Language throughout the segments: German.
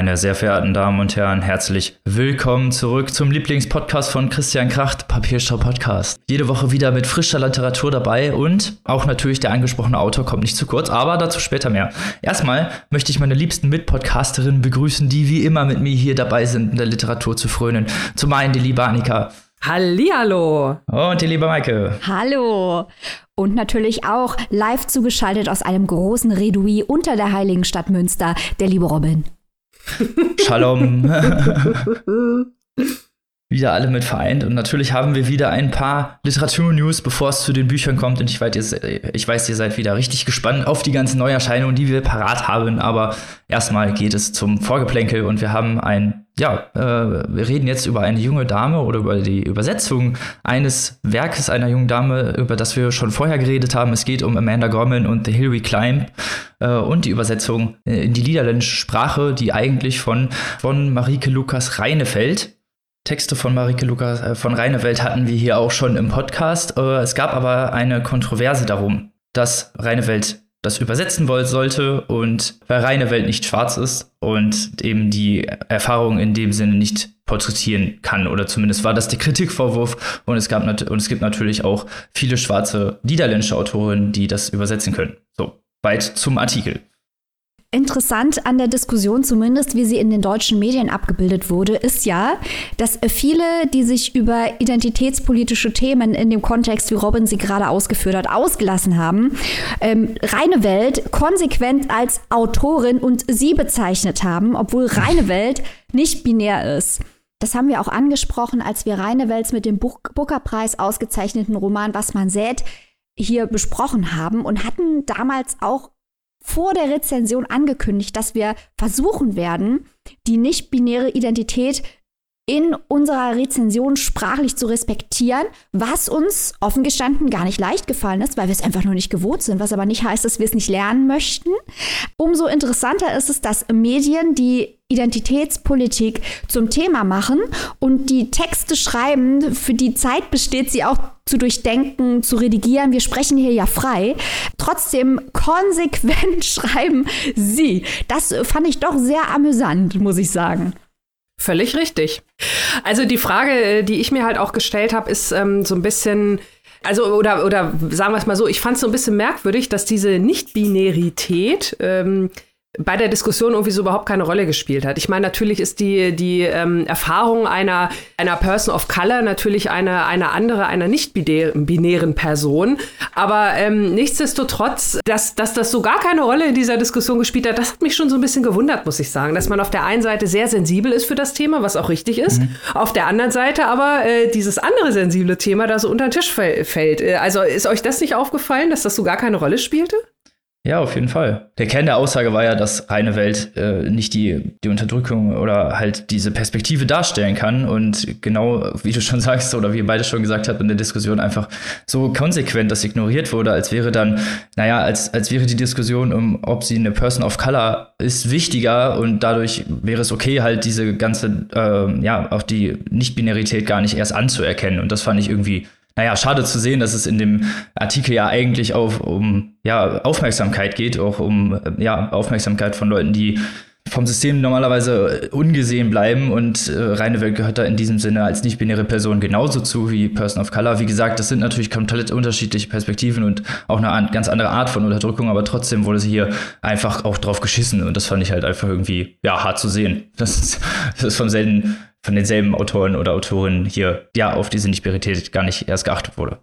Meine sehr verehrten Damen und Herren, herzlich willkommen zurück zum Lieblingspodcast von Christian Kracht, Papierstau Podcast. Jede Woche wieder mit frischer Literatur dabei und auch natürlich der angesprochene Autor kommt nicht zu kurz, aber dazu später mehr. Erstmal möchte ich meine liebsten Mitpodcasterinnen begrüßen, die wie immer mit mir hier dabei sind, in der Literatur zu frönen. Zum einen die liebe Annika. Hallihallo. Und die liebe Maike. Hallo. Und natürlich auch live zugeschaltet aus einem großen Redui unter der heiligen Stadt Münster, der liebe Robin. Shalom. wieder alle mit vereint. Und natürlich haben wir wieder ein paar Literatur-News, bevor es zu den Büchern kommt. Und ich weiß, ihr, ich weiß, ihr seid wieder richtig gespannt auf die ganzen Neuerscheinungen, die wir parat haben. Aber erstmal geht es zum Vorgeplänkel und wir haben ein, ja, äh, wir reden jetzt über eine junge Dame oder über die Übersetzung eines Werkes einer jungen Dame, über das wir schon vorher geredet haben. Es geht um Amanda Gorman und The Hill Climb äh, und die Übersetzung in die niederländische Sprache, die eigentlich von, von Marike Lukas Reinefeld Texte von Marike Lukas äh, von Reinewelt hatten wir hier auch schon im Podcast. Äh, es gab aber eine Kontroverse darum, dass Reinewelt das übersetzen wollen sollte und weil Reinewelt nicht schwarz ist und eben die Erfahrung in dem Sinne nicht porträtieren kann oder zumindest war das der Kritikvorwurf und es gab und es gibt natürlich auch viele schwarze niederländische Autorinnen, die das übersetzen können. So weit zum Artikel. Interessant an der Diskussion, zumindest wie sie in den deutschen Medien abgebildet wurde, ist ja, dass viele, die sich über identitätspolitische Themen in dem Kontext, wie Robin sie gerade ausgeführt hat, ausgelassen haben, ähm, Reine Welt konsequent als Autorin und sie bezeichnet haben, obwohl Reine Welt nicht binär ist. Das haben wir auch angesprochen, als wir Reine Welt mit dem Booker-Preis ausgezeichneten Roman Was man sät hier besprochen haben und hatten damals auch vor der Rezension angekündigt, dass wir versuchen werden, die nicht-binäre Identität in unserer Rezension sprachlich zu respektieren, was uns offen gestanden gar nicht leicht gefallen ist, weil wir es einfach nur nicht gewohnt sind, was aber nicht heißt, dass wir es nicht lernen möchten. Umso interessanter ist es, dass Medien die Identitätspolitik zum Thema machen und die Texte schreiben, für die Zeit besteht, sie auch zu durchdenken, zu redigieren. Wir sprechen hier ja frei. Trotzdem konsequent schreiben sie. Das fand ich doch sehr amüsant, muss ich sagen. Völlig richtig. Also die Frage, äh, die ich mir halt auch gestellt habe, ist ähm, so ein bisschen, also oder oder sagen wir es mal so, ich fand es so ein bisschen merkwürdig, dass diese Nicht-Binarität ähm, bei der Diskussion irgendwie so überhaupt keine Rolle gespielt hat. Ich meine, natürlich ist die, die ähm, Erfahrung einer, einer Person of Color natürlich eine, eine andere, einer nicht-binären Person. Aber ähm, nichtsdestotrotz, dass, dass das so gar keine Rolle in dieser Diskussion gespielt hat, das hat mich schon so ein bisschen gewundert, muss ich sagen. Dass man auf der einen Seite sehr sensibel ist für das Thema, was auch richtig ist. Mhm. Auf der anderen Seite aber äh, dieses andere sensible Thema da so unter den Tisch fällt. Äh, also ist euch das nicht aufgefallen, dass das so gar keine Rolle spielte? Ja, auf jeden Fall. Der Kern der Aussage war ja, dass reine Welt äh, nicht die, die Unterdrückung oder halt diese Perspektive darstellen kann. Und genau, wie du schon sagst, oder wie ihr beide schon gesagt habt in der Diskussion, einfach so konsequent das ignoriert wurde, als wäre dann, naja, als, als wäre die Diskussion um, ob sie eine Person of Color ist, wichtiger und dadurch wäre es okay, halt diese ganze, äh, ja, auch die Nicht-Binarität gar nicht erst anzuerkennen. Und das fand ich irgendwie naja, schade zu sehen, dass es in dem Artikel ja eigentlich auch um ja, Aufmerksamkeit geht, auch um ja, Aufmerksamkeit von Leuten, die vom System normalerweise ungesehen bleiben und äh, reine Welt gehört da in diesem Sinne als nicht-binäre Person genauso zu wie Person of Color. Wie gesagt, das sind natürlich komplett unterschiedliche Perspektiven und auch eine an, ganz andere Art von Unterdrückung, aber trotzdem wurde sie hier einfach auch drauf geschissen und das fand ich halt einfach irgendwie, ja, hart zu sehen. Das ist, das ist vom selten von denselben Autoren oder Autorinnen hier ja auf diese Nichtparität gar nicht erst geachtet wurde.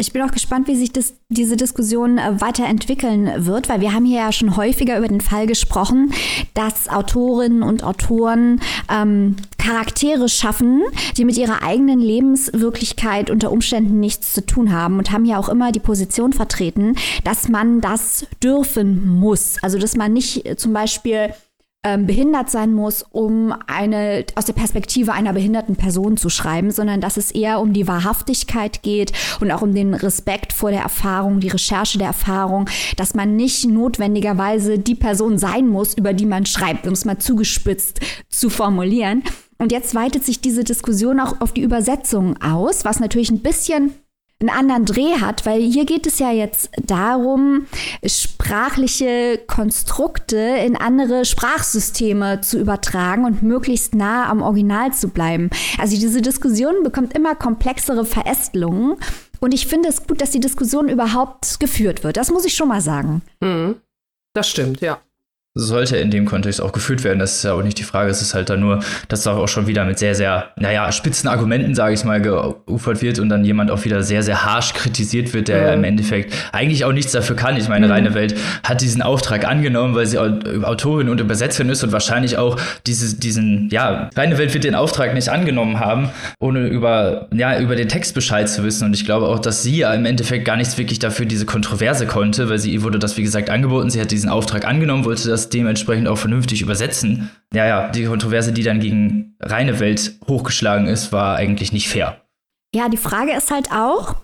Ich bin auch gespannt, wie sich das, diese Diskussion äh, weiterentwickeln wird, weil wir haben hier ja schon häufiger über den Fall gesprochen, dass Autorinnen und Autoren ähm, Charaktere schaffen, die mit ihrer eigenen Lebenswirklichkeit unter Umständen nichts zu tun haben und haben ja auch immer die Position vertreten, dass man das dürfen muss. Also dass man nicht äh, zum Beispiel ähm, behindert sein muss, um eine aus der Perspektive einer behinderten Person zu schreiben, sondern dass es eher um die Wahrhaftigkeit geht und auch um den Respekt vor der Erfahrung, die Recherche der Erfahrung, dass man nicht notwendigerweise die Person sein muss, über die man schreibt, um es mal zugespitzt zu formulieren. Und jetzt weitet sich diese Diskussion auch auf die Übersetzung aus, was natürlich ein bisschen einen anderen Dreh hat, weil hier geht es ja jetzt darum, sprachliche Konstrukte in andere Sprachsysteme zu übertragen und möglichst nah am Original zu bleiben. Also diese Diskussion bekommt immer komplexere Verästelungen und ich finde es gut, dass die Diskussion überhaupt geführt wird. Das muss ich schon mal sagen. Mhm. Das stimmt, ja sollte in dem Kontext auch geführt werden. Das ist ja auch nicht die Frage. Es ist halt dann nur, dass da auch schon wieder mit sehr, sehr, naja, spitzen Argumenten, sage ich mal, geufert wird und dann jemand auch wieder sehr, sehr harsch kritisiert wird, der ja im Endeffekt eigentlich auch nichts dafür kann. Ich meine, mhm. Reine Welt hat diesen Auftrag angenommen, weil sie Autorin und Übersetzerin ist und wahrscheinlich auch dieses, diesen, ja, Reine Welt wird den Auftrag nicht angenommen haben, ohne über, ja, über den Text Bescheid zu wissen. Und ich glaube auch, dass sie ja im Endeffekt gar nichts wirklich dafür diese Kontroverse konnte, weil sie ihr wurde das, wie gesagt, angeboten. Sie hat diesen Auftrag angenommen, wollte das das dementsprechend auch vernünftig übersetzen. Ja, ja, die Kontroverse, die dann gegen reine Welt hochgeschlagen ist, war eigentlich nicht fair. Ja, die Frage ist halt auch,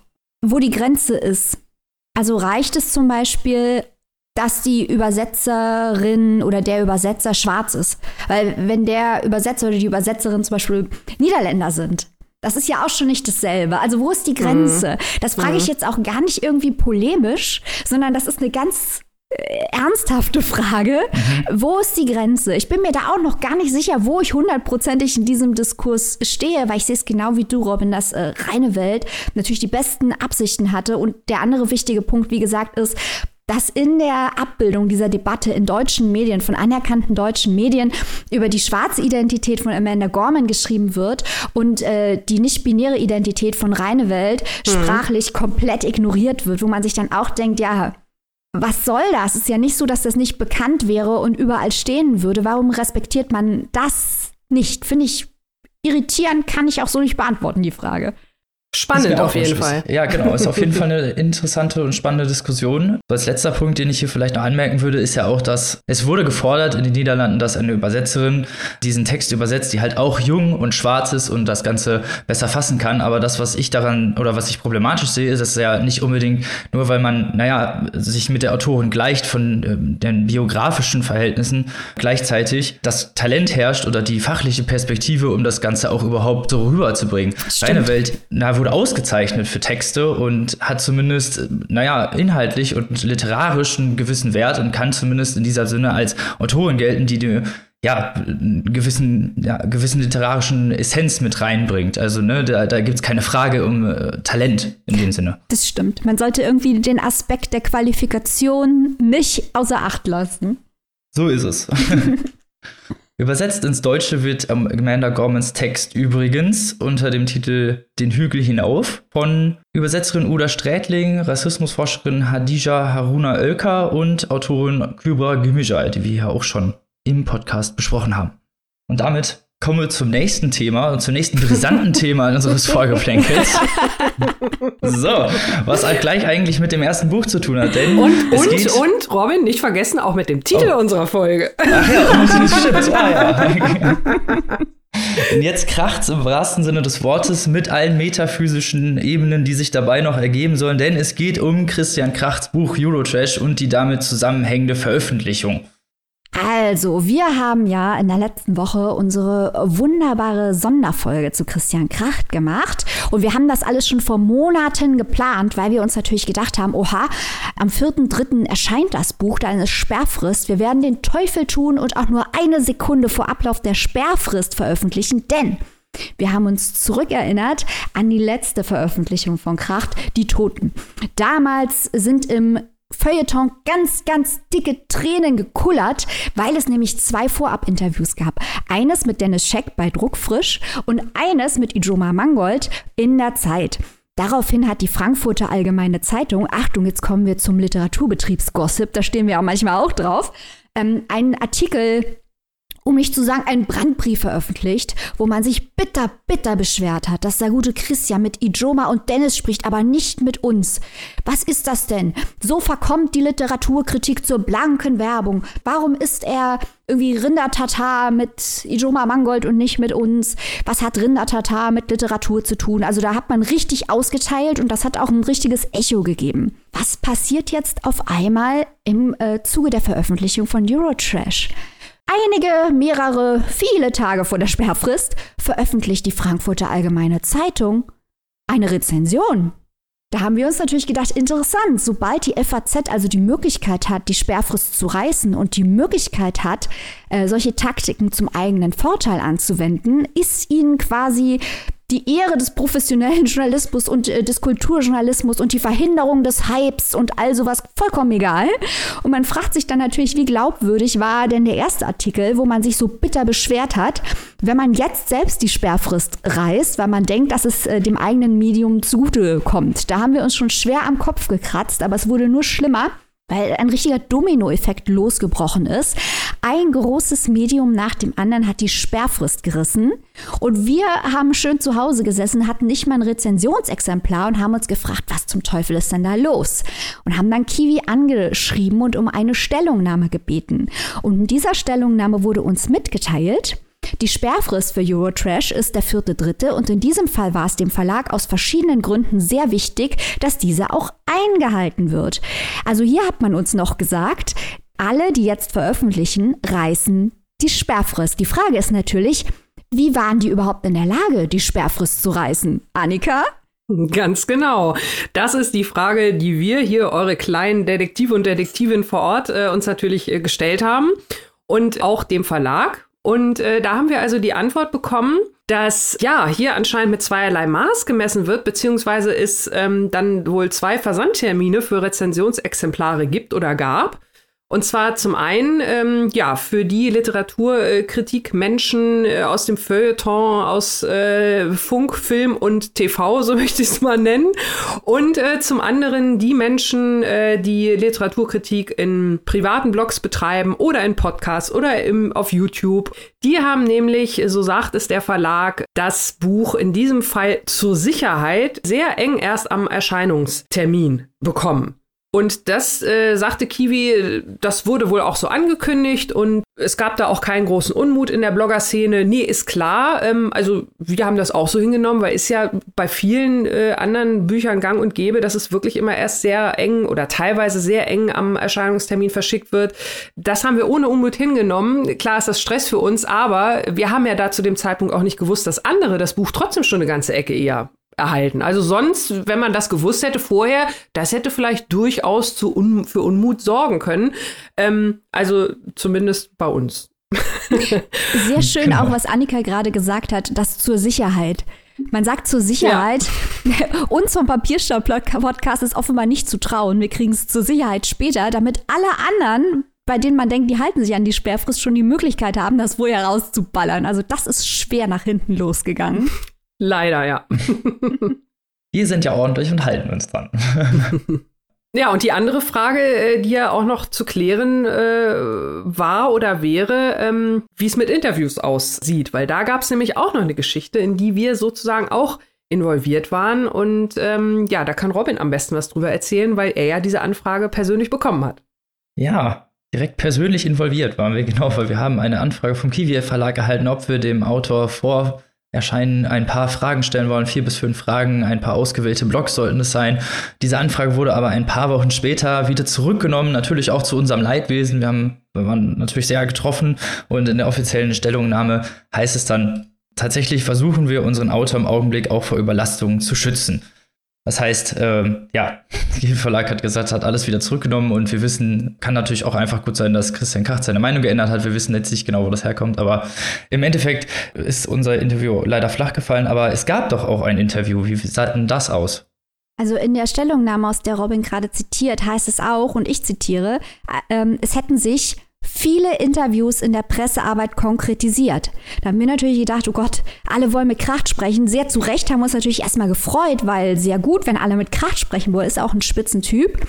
wo die Grenze ist. Also reicht es zum Beispiel, dass die Übersetzerin oder der Übersetzer schwarz ist? Weil wenn der Übersetzer oder die Übersetzerin zum Beispiel Niederländer sind, das ist ja auch schon nicht dasselbe. Also wo ist die Grenze? Mhm. Das frage ich mhm. jetzt auch gar nicht irgendwie polemisch, sondern das ist eine ganz ernsthafte Frage. Mhm. Wo ist die Grenze? Ich bin mir da auch noch gar nicht sicher, wo ich hundertprozentig in diesem Diskurs stehe, weil ich sehe es genau wie du, Robin, dass äh, reine Welt natürlich die besten Absichten hatte. Und der andere wichtige Punkt, wie gesagt, ist, dass in der Abbildung dieser Debatte in deutschen Medien, von anerkannten deutschen Medien, über die schwarze Identität von Amanda Gorman geschrieben wird und äh, die nicht-binäre Identität von Reine Welt mhm. sprachlich komplett ignoriert wird, wo man sich dann auch denkt, ja, was soll das? Es ist ja nicht so, dass das nicht bekannt wäre und überall stehen würde. Warum respektiert man das nicht? Finde ich irritierend, kann ich auch so nicht beantworten, die Frage. Spannend auf jeden Fall. Ja, genau. Ist auf jeden Fall eine interessante und spannende Diskussion. Als letzter Punkt, den ich hier vielleicht noch anmerken würde, ist ja auch, dass es wurde gefordert in den Niederlanden, dass eine Übersetzerin diesen Text übersetzt, die halt auch jung und schwarz ist und das Ganze besser fassen kann. Aber das, was ich daran oder was ich problematisch sehe, ist, dass ja nicht unbedingt nur, weil man, naja, sich mit der Autorin gleicht von äh, den biografischen Verhältnissen, gleichzeitig das Talent herrscht oder die fachliche Perspektive, um das Ganze auch überhaupt so rüberzubringen. Deine Welt, na, wurde wurde ausgezeichnet für Texte und hat zumindest, naja, inhaltlich und literarisch einen gewissen Wert und kann zumindest in dieser Sinne als Autorin gelten, die die ja, gewissen, ja, gewissen literarischen Essenz mit reinbringt. Also, ne, da, da gibt es keine Frage um äh, Talent in dem Sinne. Das stimmt. Man sollte irgendwie den Aspekt der Qualifikation nicht außer Acht lassen. So ist es. Übersetzt ins Deutsche wird Amanda Gormans Text übrigens unter dem Titel Den Hügel hinauf von Übersetzerin Uda Strätling, Rassismusforscherin Hadija Haruna Oelker und Autorin Kübra Gümüjay, die wir ja auch schon im Podcast besprochen haben. Und damit kommen wir zum nächsten Thema und zum nächsten brisanten Thema unseres Vorgeplänkels. so, was halt gleich eigentlich mit dem ersten Buch zu tun hat, denn und und und Robin nicht vergessen auch mit dem Titel oh. unserer Folge. Ach ja, und stimmt. Ah, ja. Und jetzt kracht's im wahrsten Sinne des Wortes mit allen metaphysischen Ebenen, die sich dabei noch ergeben sollen, denn es geht um Christian Krachts Buch Eurotrash und die damit zusammenhängende Veröffentlichung. Also, wir haben ja in der letzten Woche unsere wunderbare Sonderfolge zu Christian Kracht gemacht. Und wir haben das alles schon vor Monaten geplant, weil wir uns natürlich gedacht haben, oha, am 4.3. erscheint das Buch, dann ist Sperrfrist. Wir werden den Teufel tun und auch nur eine Sekunde vor Ablauf der Sperrfrist veröffentlichen, denn wir haben uns zurückerinnert an die letzte Veröffentlichung von Kracht, Die Toten. Damals sind im Feuilleton ganz, ganz dicke Tränen gekullert, weil es nämlich zwei Vorab-Interviews gab. Eines mit Dennis Scheck bei Druckfrisch und eines mit Ijoma Mangold in der Zeit. Daraufhin hat die Frankfurter Allgemeine Zeitung, Achtung, jetzt kommen wir zum Literaturbetriebsgossip, da stehen wir auch manchmal auch drauf, ähm, einen Artikel um nicht zu sagen, einen Brandbrief veröffentlicht, wo man sich bitter, bitter beschwert hat, dass der gute Christian mit Ijoma und Dennis spricht, aber nicht mit uns. Was ist das denn? So verkommt die Literaturkritik zur blanken Werbung. Warum ist er irgendwie Rindertatar mit Ijoma Mangold und nicht mit uns? Was hat Rindertatar mit Literatur zu tun? Also da hat man richtig ausgeteilt und das hat auch ein richtiges Echo gegeben. Was passiert jetzt auf einmal im äh, Zuge der Veröffentlichung von Eurotrash? Einige, mehrere, viele Tage vor der Sperrfrist veröffentlicht die Frankfurter Allgemeine Zeitung eine Rezension. Da haben wir uns natürlich gedacht, interessant, sobald die FAZ also die Möglichkeit hat, die Sperrfrist zu reißen und die Möglichkeit hat, äh, solche Taktiken zum eigenen Vorteil anzuwenden, ist ihnen quasi die Ehre des professionellen Journalismus und äh, des Kulturjournalismus und die Verhinderung des Hypes und all sowas vollkommen egal. Und man fragt sich dann natürlich, wie glaubwürdig war denn der erste Artikel, wo man sich so bitter beschwert hat, wenn man jetzt selbst die Sperrfrist reißt, weil man denkt, dass es äh, dem eigenen Medium zugute kommt. Da haben wir uns schon schwer am Kopf gekratzt, aber es wurde nur schlimmer weil ein richtiger Dominoeffekt losgebrochen ist. Ein großes Medium nach dem anderen hat die Sperrfrist gerissen und wir haben schön zu Hause gesessen, hatten nicht mal ein Rezensionsexemplar und haben uns gefragt, was zum Teufel ist denn da los? Und haben dann Kiwi angeschrieben und um eine Stellungnahme gebeten. Und in dieser Stellungnahme wurde uns mitgeteilt, die Sperrfrist für Eurotrash ist der vierte dritte und in diesem Fall war es dem Verlag aus verschiedenen Gründen sehr wichtig, dass diese auch eingehalten wird. Also hier hat man uns noch gesagt, alle, die jetzt veröffentlichen, reißen die Sperrfrist. Die Frage ist natürlich, wie waren die überhaupt in der Lage, die Sperrfrist zu reißen? Annika? Ganz genau. Das ist die Frage, die wir hier, eure kleinen Detektive und Detektivinnen vor Ort, äh, uns natürlich äh, gestellt haben. Und auch dem Verlag. Und äh, da haben wir also die Antwort bekommen, dass ja hier anscheinend mit zweierlei Maß gemessen wird, beziehungsweise es ähm, dann wohl zwei Versandtermine für Rezensionsexemplare gibt oder gab. Und zwar zum einen, ähm, ja, für die Literaturkritik Menschen äh, aus dem Feuilleton, aus äh, Funk, Film und TV, so möchte ich es mal nennen. Und äh, zum anderen die Menschen, äh, die Literaturkritik in privaten Blogs betreiben oder in Podcasts oder im, auf YouTube. Die haben nämlich, so sagt es der Verlag, das Buch in diesem Fall zur Sicherheit sehr eng erst am Erscheinungstermin bekommen. Und das äh, sagte Kiwi, das wurde wohl auch so angekündigt und es gab da auch keinen großen Unmut in der Blogger-Szene. Nee, ist klar. Ähm, also wir haben das auch so hingenommen, weil ist ja bei vielen äh, anderen Büchern gang und gäbe, dass es wirklich immer erst sehr eng oder teilweise sehr eng am Erscheinungstermin verschickt wird. Das haben wir ohne Unmut hingenommen. Klar ist das Stress für uns, aber wir haben ja da zu dem Zeitpunkt auch nicht gewusst, dass andere das Buch trotzdem schon eine ganze Ecke eher erhalten. Also sonst, wenn man das gewusst hätte vorher, das hätte vielleicht durchaus zu un für Unmut sorgen können. Ähm, also zumindest bei uns. Sehr schön genau. auch, was Annika gerade gesagt hat, das zur Sicherheit. Man sagt zur Sicherheit, ja. uns vom Papierstau-Podcast ist offenbar nicht zu trauen. Wir kriegen es zur Sicherheit später, damit alle anderen, bei denen man denkt, die halten sich an die Sperrfrist, schon die Möglichkeit haben, das vorher rauszuballern. Also das ist schwer nach hinten losgegangen. Leider, ja. Wir sind ja ordentlich und halten uns dran. Ja, und die andere Frage, äh, die ja auch noch zu klären äh, war oder wäre, ähm, wie es mit Interviews aussieht. Weil da gab es nämlich auch noch eine Geschichte, in die wir sozusagen auch involviert waren. Und ähm, ja, da kann Robin am besten was drüber erzählen, weil er ja diese Anfrage persönlich bekommen hat. Ja, direkt persönlich involviert waren wir, genau, weil wir haben eine Anfrage vom Kiwi Verlag erhalten, ob wir dem Autor vor erscheinen, ein paar Fragen stellen wollen, vier bis fünf Fragen, ein paar ausgewählte Blogs sollten es sein. Diese Anfrage wurde aber ein paar Wochen später wieder zurückgenommen, natürlich auch zu unserem Leidwesen. Wir, haben, wir waren natürlich sehr getroffen und in der offiziellen Stellungnahme heißt es dann, tatsächlich versuchen wir unseren Autor im Augenblick auch vor Überlastungen zu schützen. Das heißt, ähm, ja, der Verlag hat gesagt, hat alles wieder zurückgenommen und wir wissen, kann natürlich auch einfach gut sein, dass Christian Kracht seine Meinung geändert hat. Wir wissen jetzt nicht genau, wo das herkommt, aber im Endeffekt ist unser Interview leider flach gefallen. Aber es gab doch auch ein Interview. Wie sah denn das aus? Also in der Stellungnahme, aus der Robin gerade zitiert, heißt es auch, und ich zitiere, äh, äh, es hätten sich viele Interviews in der Pressearbeit konkretisiert. Da haben wir natürlich gedacht, oh Gott, alle wollen mit Kracht sprechen. Sehr zu Recht haben wir uns natürlich erstmal gefreut, weil sehr gut, wenn alle mit Kracht sprechen wollen, ist auch ein Spitzentyp.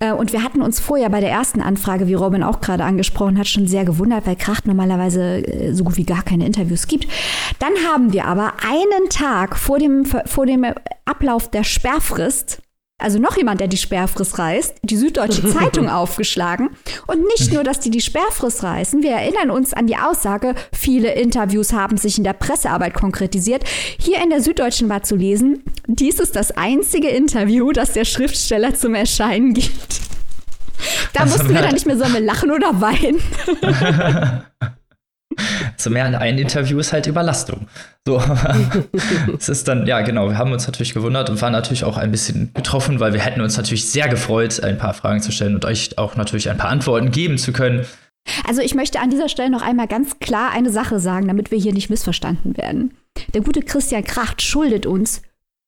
Äh, und wir hatten uns vorher bei der ersten Anfrage, wie Robin auch gerade angesprochen hat, schon sehr gewundert, weil Kracht normalerweise äh, so gut wie gar keine Interviews gibt. Dann haben wir aber einen Tag vor dem, vor dem Ablauf der Sperrfrist also noch jemand, der die Sperrfrist reißt, die Süddeutsche Zeitung aufgeschlagen. Und nicht nur, dass die die Sperrfrist reißen, wir erinnern uns an die Aussage, viele Interviews haben sich in der Pressearbeit konkretisiert. Hier in der Süddeutschen war zu lesen, dies ist das einzige Interview, das der Schriftsteller zum Erscheinen gibt. Da also, mussten wir dann nicht mehr, wir lachen oder weinen? so mehr in ein Interview ist halt Überlastung. So, es ist dann, ja, genau, wir haben uns natürlich gewundert und waren natürlich auch ein bisschen getroffen, weil wir hätten uns natürlich sehr gefreut, ein paar Fragen zu stellen und euch auch natürlich ein paar Antworten geben zu können. Also ich möchte an dieser Stelle noch einmal ganz klar eine Sache sagen, damit wir hier nicht missverstanden werden. Der gute Christian Kracht schuldet uns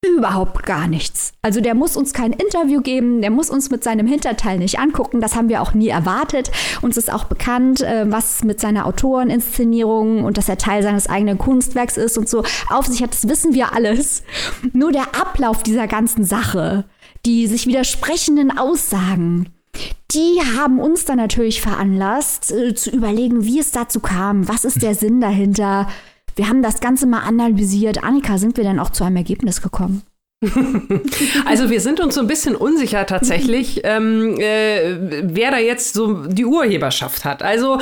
überhaupt gar nichts. Also der muss uns kein Interview geben, der muss uns mit seinem Hinterteil nicht angucken. Das haben wir auch nie erwartet. Uns ist auch bekannt, äh, was mit seiner Autoreninszenierung und dass er Teil seines eigenen Kunstwerks ist und so auf sich hat. Das wissen wir alles. Nur der Ablauf dieser ganzen Sache, die sich widersprechenden Aussagen, die haben uns dann natürlich veranlasst, äh, zu überlegen, wie es dazu kam, was ist der Sinn dahinter, wir haben das Ganze mal analysiert. Annika, sind wir denn auch zu einem Ergebnis gekommen? Also wir sind uns so ein bisschen unsicher tatsächlich, ähm, äh, wer da jetzt so die Urheberschaft hat. Also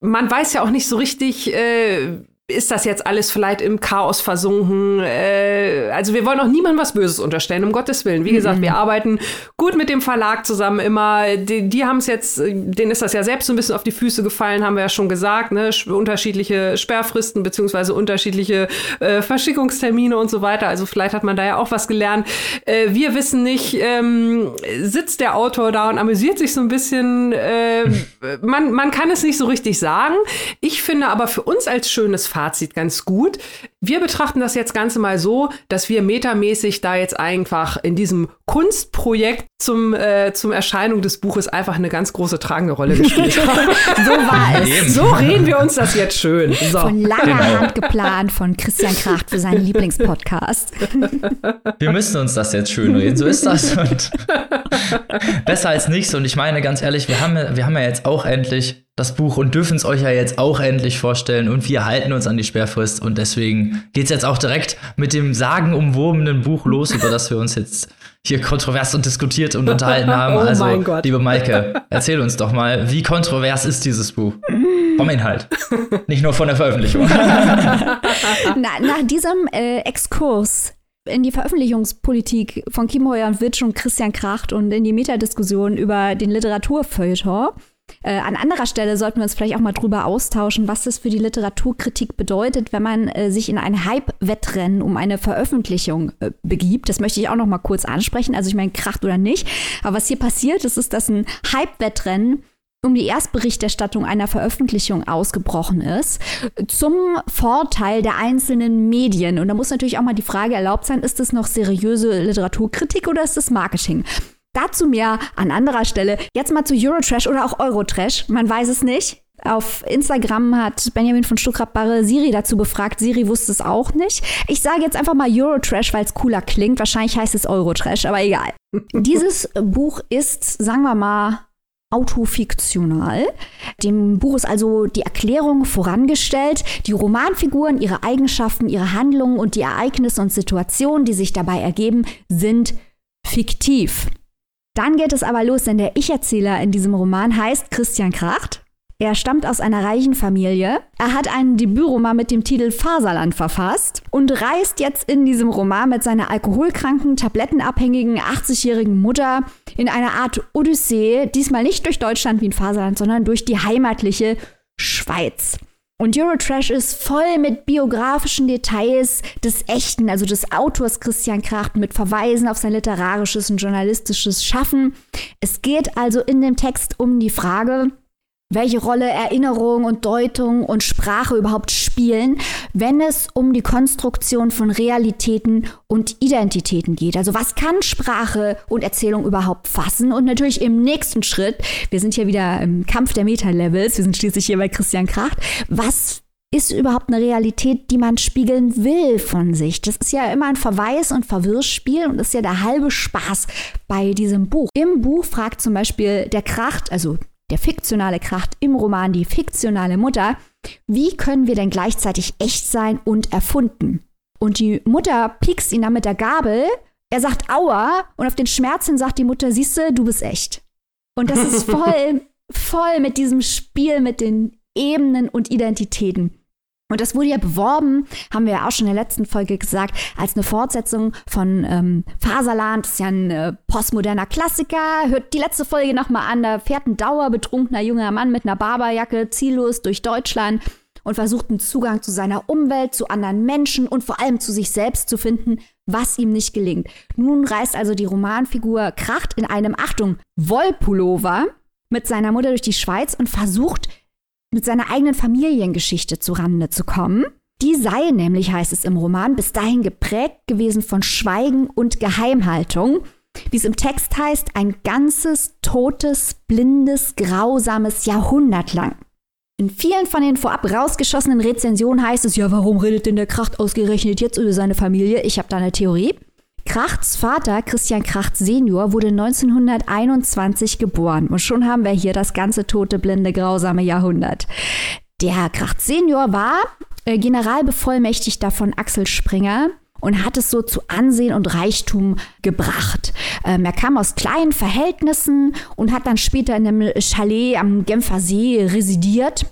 man weiß ja auch nicht so richtig, äh, ist das jetzt alles vielleicht im Chaos versunken? Äh, also wir wollen auch niemandem was Böses unterstellen, um Gottes Willen. Wie gesagt, mhm. wir arbeiten gut mit dem Verlag zusammen immer. Die, die haben es jetzt, denen ist das ja selbst so ein bisschen auf die Füße gefallen, haben wir ja schon gesagt, ne? Unterschiedliche Sperrfristen beziehungsweise unterschiedliche äh, Verschickungstermine und so weiter. Also vielleicht hat man da ja auch was gelernt. Äh, wir wissen nicht, ähm, sitzt der Autor da und amüsiert sich so ein bisschen. Äh, man, man kann es nicht so richtig sagen. Ich finde aber für uns als schönes Fazit ganz gut. Wir betrachten das jetzt Ganze mal so, dass wir metamäßig da jetzt einfach in diesem Kunstprojekt zum, äh, zum Erscheinung des Buches einfach eine ganz große tragende Rolle gespielt haben. so war es. So reden wir uns das jetzt schön. So. Von langer genau. Hand geplant von Christian Kracht für seinen Lieblingspodcast. Wir müssen uns das jetzt schön reden, so ist das. Und besser als nichts. Und ich meine ganz ehrlich, wir haben, wir haben ja jetzt auch endlich das Buch und dürfen es euch ja jetzt auch endlich vorstellen. Und wir halten uns an die Sperrfrist. Und deswegen geht es jetzt auch direkt mit dem sagenumwobenen Buch los, über das wir uns jetzt hier kontrovers und diskutiert und unterhalten haben. oh also, liebe Maike, erzähl uns doch mal, wie kontrovers ist dieses Buch? Vom Inhalt. Nicht nur von der Veröffentlichung. Na, nach diesem äh, Exkurs in die Veröffentlichungspolitik von Kim Heuer und Witsch und Christian Kracht und in die Metadiskussion über den Literaturfeuilleton äh, an anderer Stelle sollten wir uns vielleicht auch mal drüber austauschen, was das für die Literaturkritik bedeutet, wenn man äh, sich in ein Hype-Wettrennen um eine Veröffentlichung äh, begibt. Das möchte ich auch noch mal kurz ansprechen. Also ich meine, kracht oder nicht. Aber was hier passiert, ist, ist, dass ein Hype-Wettrennen um die Erstberichterstattung einer Veröffentlichung ausgebrochen ist, zum Vorteil der einzelnen Medien. Und da muss natürlich auch mal die Frage erlaubt sein, ist das noch seriöse Literaturkritik oder ist das Marketing? Dazu mehr an anderer Stelle. Jetzt mal zu Eurotrash oder auch Eurotrash. Man weiß es nicht. Auf Instagram hat Benjamin von Stuckrad-Barre Siri dazu befragt. Siri wusste es auch nicht. Ich sage jetzt einfach mal Eurotrash, weil es cooler klingt. Wahrscheinlich heißt es Eurotrash, aber egal. Dieses Buch ist, sagen wir mal, autofiktional. Dem Buch ist also die Erklärung vorangestellt, die Romanfiguren, ihre Eigenschaften, ihre Handlungen und die Ereignisse und Situationen, die sich dabei ergeben, sind fiktiv. Dann geht es aber los, denn der Ich-Erzähler in diesem Roman heißt Christian Kracht. Er stammt aus einer reichen Familie. Er hat einen Debütroman mit dem Titel Faserland verfasst und reist jetzt in diesem Roman mit seiner alkoholkranken, tablettenabhängigen 80-jährigen Mutter in eine Art Odyssee, diesmal nicht durch Deutschland wie in Faserland, sondern durch die heimatliche Schweiz. Und Eurotrash ist voll mit biografischen Details des Echten, also des Autors Christian Kracht, mit Verweisen auf sein literarisches und journalistisches Schaffen. Es geht also in dem Text um die Frage, welche Rolle Erinnerung und Deutung und Sprache überhaupt spielen, wenn es um die Konstruktion von Realitäten und Identitäten geht. Also was kann Sprache und Erzählung überhaupt fassen? Und natürlich im nächsten Schritt, wir sind hier wieder im Kampf der Meta-Levels, wir sind schließlich hier bei Christian Kracht, was ist überhaupt eine Realität, die man spiegeln will von sich. Das ist ja immer ein Verweis- und Verwirrspiel und ist ja der halbe Spaß bei diesem Buch. Im Buch fragt zum Beispiel der Kracht, also der fiktionale Kracht im Roman die fiktionale Mutter, wie können wir denn gleichzeitig echt sein und erfunden? Und die Mutter piekst ihn dann mit der Gabel, er sagt Aua und auf den Schmerzen sagt die Mutter, siehste, du bist echt. Und das ist voll, voll mit diesem Spiel mit den Ebenen und Identitäten. Und das wurde ja beworben, haben wir ja auch schon in der letzten Folge gesagt, als eine Fortsetzung von ähm, Faserland. Das ist ja ein äh, postmoderner Klassiker. Hört die letzte Folge nochmal an. Da fährt ein dauerbetrunkener junger Mann mit einer Barberjacke ziellos durch Deutschland und versucht einen Zugang zu seiner Umwelt, zu anderen Menschen und vor allem zu sich selbst zu finden, was ihm nicht gelingt. Nun reist also die Romanfigur Kracht in einem, Achtung, Wollpullover mit seiner Mutter durch die Schweiz und versucht mit seiner eigenen Familiengeschichte zu Rande zu kommen. Die sei nämlich, heißt es im Roman, bis dahin geprägt gewesen von Schweigen und Geheimhaltung. Wie es im Text heißt, ein ganzes, totes, blindes, grausames Jahrhundert lang. In vielen von den vorab rausgeschossenen Rezensionen heißt es, ja, warum redet denn der Kracht ausgerechnet jetzt über seine Familie? Ich habe da eine Theorie. Krachts Vater, Christian Kracht Senior, wurde 1921 geboren. Und schon haben wir hier das ganze tote, blinde, grausame Jahrhundert. Der Kracht Senior war äh, Generalbevollmächtigter von Axel Springer und hat es so zu Ansehen und Reichtum gebracht. Ähm, er kam aus kleinen Verhältnissen und hat dann später in einem Chalet am Genfer See residiert.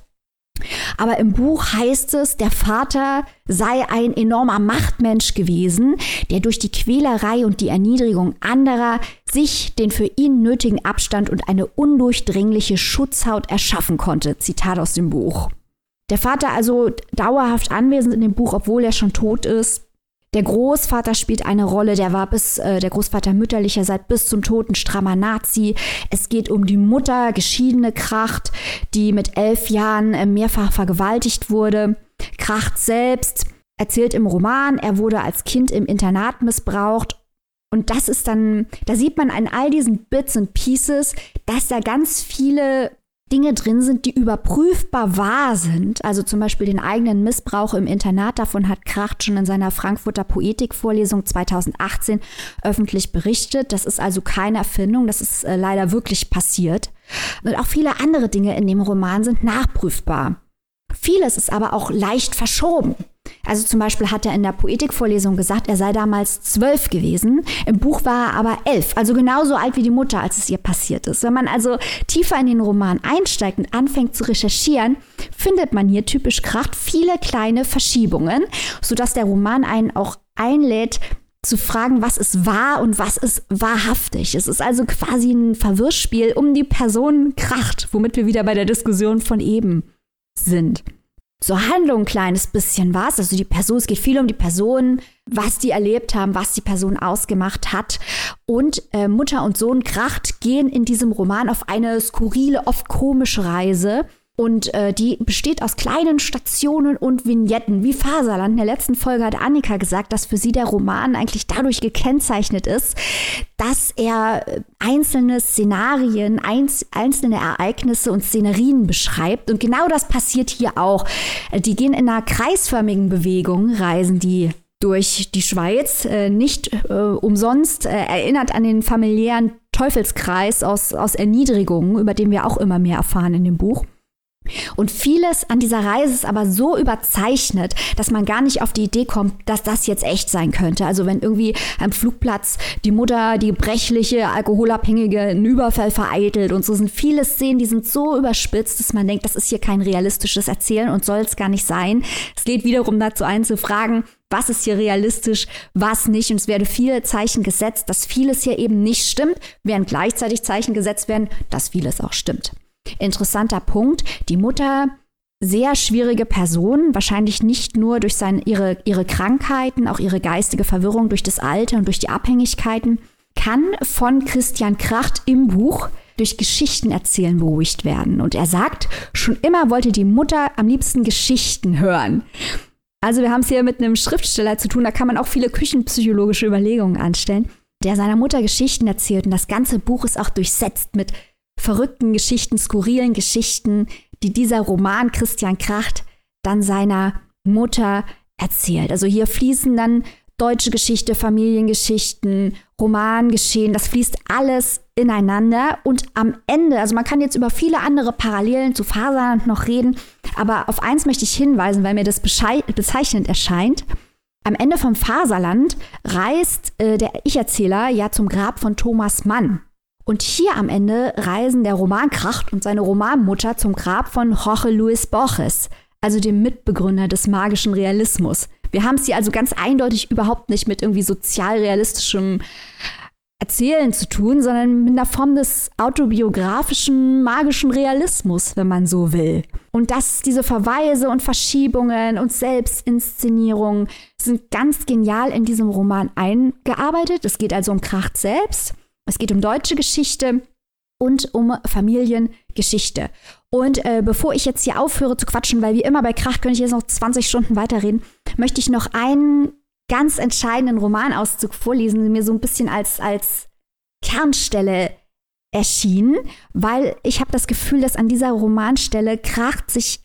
Aber im Buch heißt es, der Vater sei ein enormer Machtmensch gewesen, der durch die Quälerei und die Erniedrigung anderer sich den für ihn nötigen Abstand und eine undurchdringliche Schutzhaut erschaffen konnte. Zitat aus dem Buch. Der Vater also dauerhaft anwesend in dem Buch, obwohl er schon tot ist. Der Großvater spielt eine Rolle, der war bis, äh, der Großvater mütterlicherseits bis zum Toten strammer Nazi. Es geht um die Mutter, geschiedene Kracht, die mit elf Jahren äh, mehrfach vergewaltigt wurde. Kracht selbst erzählt im Roman, er wurde als Kind im Internat missbraucht. Und das ist dann, da sieht man an all diesen Bits und Pieces, dass da ganz viele Dinge drin sind, die überprüfbar wahr sind. Also zum Beispiel den eigenen Missbrauch im Internat. Davon hat Kracht schon in seiner Frankfurter Poetikvorlesung 2018 öffentlich berichtet. Das ist also keine Erfindung. Das ist äh, leider wirklich passiert. Und auch viele andere Dinge in dem Roman sind nachprüfbar. Vieles ist aber auch leicht verschoben. Also zum Beispiel hat er in der Poetikvorlesung gesagt, er sei damals zwölf gewesen. Im Buch war er aber elf, also genauso alt wie die Mutter, als es ihr passiert ist. Wenn man also tiefer in den Roman einsteigt und anfängt zu recherchieren, findet man hier typisch Kracht viele kleine Verschiebungen, sodass der Roman einen auch einlädt, zu fragen, was ist wahr und was ist wahrhaftig. Es ist also quasi ein Verwirrspiel um die Person Kracht, womit wir wieder bei der Diskussion von eben sind zur Handlung ein kleines bisschen was. Also die Person, es geht viel um die Person, was die erlebt haben, was die Person ausgemacht hat. Und äh, Mutter und Sohn Kracht gehen in diesem Roman auf eine skurrile, oft komische Reise und äh, die besteht aus kleinen Stationen und Vignetten, wie Faserland. In der letzten Folge hat Annika gesagt, dass für sie der Roman eigentlich dadurch gekennzeichnet ist, dass er äh, einzelne Szenarien, einz einzelne Ereignisse und Szenerien beschreibt. Und genau das passiert hier auch. Äh, die gehen in einer kreisförmigen Bewegung, reisen die durch die Schweiz. Äh, nicht äh, umsonst äh, erinnert an den familiären Teufelskreis aus, aus Erniedrigungen, über den wir auch immer mehr erfahren in dem Buch. Und vieles an dieser Reise ist aber so überzeichnet, dass man gar nicht auf die Idee kommt, dass das jetzt echt sein könnte. Also wenn irgendwie am Flugplatz die Mutter, die brechliche, alkoholabhängige einen Überfall vereitelt und so sind viele Szenen, die sind so überspitzt, dass man denkt, das ist hier kein realistisches Erzählen und soll es gar nicht sein. Es lädt wiederum dazu ein zu fragen, was ist hier realistisch, was nicht. Und es werden viele Zeichen gesetzt, dass vieles hier eben nicht stimmt, während gleichzeitig Zeichen gesetzt werden, dass vieles auch stimmt. Interessanter Punkt. Die Mutter sehr schwierige Person, wahrscheinlich nicht nur durch seine, ihre, ihre Krankheiten, auch ihre geistige Verwirrung durch das Alter und durch die Abhängigkeiten, kann von Christian Kracht im Buch durch Geschichten erzählen beruhigt werden. Und er sagt, schon immer wollte die Mutter am liebsten Geschichten hören. Also wir haben es hier mit einem Schriftsteller zu tun, da kann man auch viele küchenpsychologische Überlegungen anstellen, der seiner Mutter Geschichten erzählt. Und das ganze Buch ist auch durchsetzt mit verrückten Geschichten, skurrilen Geschichten, die dieser Roman Christian Kracht dann seiner Mutter erzählt. Also hier fließen dann deutsche Geschichte, Familiengeschichten, Romangeschehen, das fließt alles ineinander und am Ende, also man kann jetzt über viele andere Parallelen zu Faserland noch reden, aber auf eins möchte ich hinweisen, weil mir das bezeichnend erscheint. Am Ende vom Faserland reist äh, der Ich-Erzähler ja zum Grab von Thomas Mann. Und hier am Ende reisen der Romankracht und seine Romanmutter zum Grab von Jorge Luis Borges, also dem Mitbegründer des magischen Realismus. Wir haben es hier also ganz eindeutig überhaupt nicht mit irgendwie sozialrealistischem Erzählen zu tun, sondern mit einer Form des autobiografischen, magischen Realismus, wenn man so will. Und dass diese Verweise und Verschiebungen und Selbstinszenierungen sind ganz genial in diesem Roman eingearbeitet. Es geht also um Kracht selbst, es geht um deutsche Geschichte und um Familiengeschichte. Und äh, bevor ich jetzt hier aufhöre zu quatschen, weil wie immer bei Kracht könnte ich jetzt noch 20 Stunden weiterreden, möchte ich noch einen ganz entscheidenden Romanauszug vorlesen, der mir so ein bisschen als, als Kernstelle erschien, weil ich habe das Gefühl, dass an dieser Romanstelle Kracht sich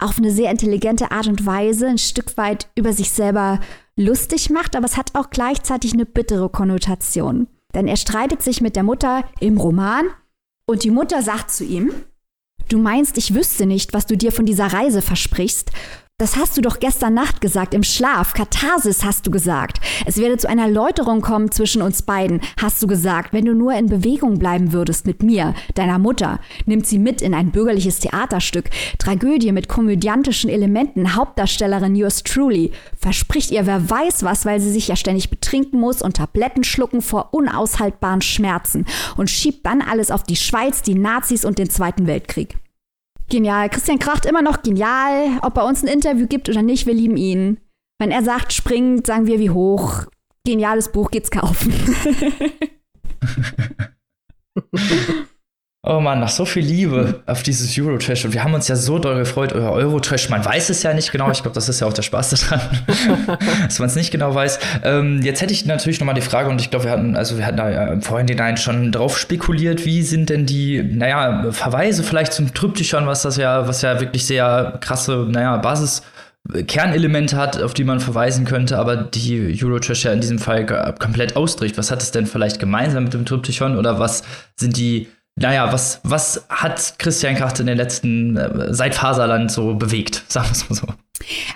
auf eine sehr intelligente Art und Weise ein Stück weit über sich selber lustig macht, aber es hat auch gleichzeitig eine bittere Konnotation. Denn er streitet sich mit der Mutter im Roman und die Mutter sagt zu ihm, Du meinst, ich wüsste nicht, was du dir von dieser Reise versprichst, das hast du doch gestern Nacht gesagt, im Schlaf. Katharsis hast du gesagt. Es werde zu einer Erläuterung kommen zwischen uns beiden, hast du gesagt, wenn du nur in Bewegung bleiben würdest mit mir, deiner Mutter. Nimmt sie mit in ein bürgerliches Theaterstück, Tragödie mit komödiantischen Elementen, Hauptdarstellerin yours truly. Verspricht ihr wer weiß was, weil sie sich ja ständig betrinken muss und Tabletten schlucken vor unaushaltbaren Schmerzen und schiebt dann alles auf die Schweiz, die Nazis und den Zweiten Weltkrieg. Genial. Christian Kracht immer noch genial. Ob er uns ein Interview gibt oder nicht, wir lieben ihn. Wenn er sagt, springt, sagen wir wie hoch. Geniales Buch, geht's kaufen. Oh Mann, nach so viel Liebe auf dieses Eurotrash und wir haben uns ja so doll gefreut über Eurotrash. Man weiß es ja nicht genau. Ich glaube, das ist ja auch der Spaß daran, dass man es nicht genau weiß. Ähm, jetzt hätte ich natürlich noch mal die Frage und ich glaube, wir hatten, also wir hatten da ja im Vorhinein schon drauf spekuliert, wie sind denn die, naja, Verweise vielleicht zum Tryptychon, was das ja, was ja wirklich sehr krasse, naja, Basis Kernelemente hat, auf die man verweisen könnte, aber die Eurotrash ja in diesem Fall komplett ausdrückt. Was hat es denn vielleicht gemeinsam mit dem Tryptychon oder was sind die naja, was, was hat Christian Kracht in den letzten, äh, seit Faserland so bewegt, sagen wir es mal so?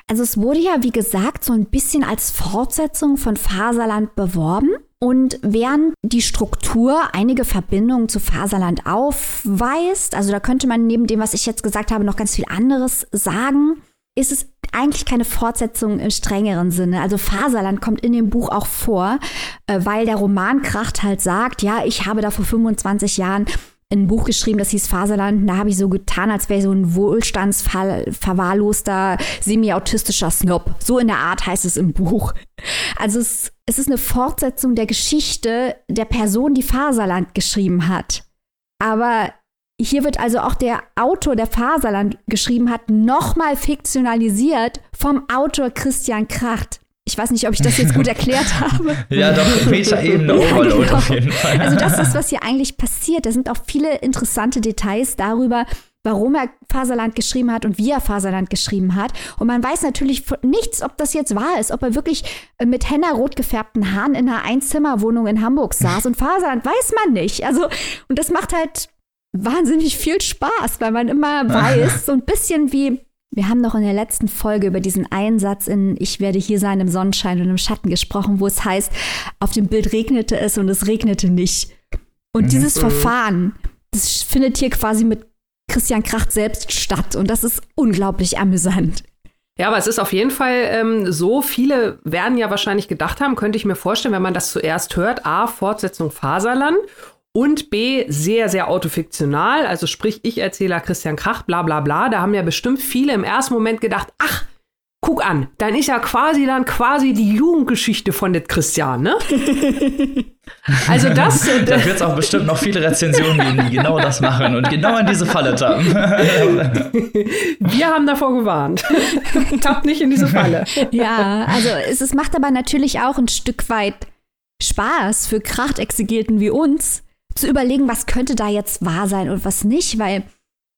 Also es wurde ja, wie gesagt, so ein bisschen als Fortsetzung von Faserland beworben. Und während die Struktur einige Verbindungen zu Faserland aufweist, also da könnte man neben dem, was ich jetzt gesagt habe, noch ganz viel anderes sagen, ist es eigentlich keine Fortsetzung im strengeren Sinne. Also Faserland kommt in dem Buch auch vor, äh, weil der Roman Kracht halt sagt, ja, ich habe da vor 25 Jahren ein Buch geschrieben, das hieß Faserland. Da habe ich so getan, als wäre ich so ein wohlstandsverwahrloster, semi-autistischer Snob. So in der Art heißt es im Buch. Also es, es ist eine Fortsetzung der Geschichte der Person, die Faserland geschrieben hat. Aber hier wird also auch der Autor, der Faserland geschrieben hat, nochmal fiktionalisiert vom Autor Christian Kracht. Ich weiß nicht, ob ich das jetzt gut erklärt habe. ja, doch, Meta-Ebene Overload ja, genau. auf jeden Fall. Also das ist, was hier eigentlich passiert. Da sind auch viele interessante Details darüber, warum er Faserland geschrieben hat und wie er Faserland geschrieben hat. Und man weiß natürlich nichts, ob das jetzt wahr ist, ob er wirklich äh, mit henna-rot gefärbten Haaren in einer Einzimmerwohnung in Hamburg saß. Und Faserland weiß man nicht. Also, und das macht halt wahnsinnig viel Spaß, weil man immer weiß, so ein bisschen wie wir haben noch in der letzten Folge über diesen Einsatz in Ich werde hier sein im Sonnenschein und im Schatten gesprochen, wo es heißt, auf dem Bild regnete es und es regnete nicht. Und mhm. dieses Verfahren, das findet hier quasi mit Christian Kracht selbst statt und das ist unglaublich amüsant. Ja, aber es ist auf jeden Fall ähm, so, viele werden ja wahrscheinlich gedacht haben, könnte ich mir vorstellen, wenn man das zuerst hört, A, Fortsetzung Faserland und B, sehr, sehr autofiktional. Also sprich, ich Erzähler Christian Krach, bla bla bla. Da haben ja bestimmt viele im ersten Moment gedacht, ach, guck an, dann ist ja quasi dann quasi die Jugendgeschichte von det Christian, ne? also das. Äh, da wird es auch bestimmt noch viele Rezensionen geben, die genau das machen und genau in diese Falle tappen. Wir haben davor gewarnt. Tappt nicht in diese Falle. Ja, also es, es macht aber natürlich auch ein Stück weit Spaß für Krachtexegeten wie uns, zu überlegen, was könnte da jetzt wahr sein und was nicht, weil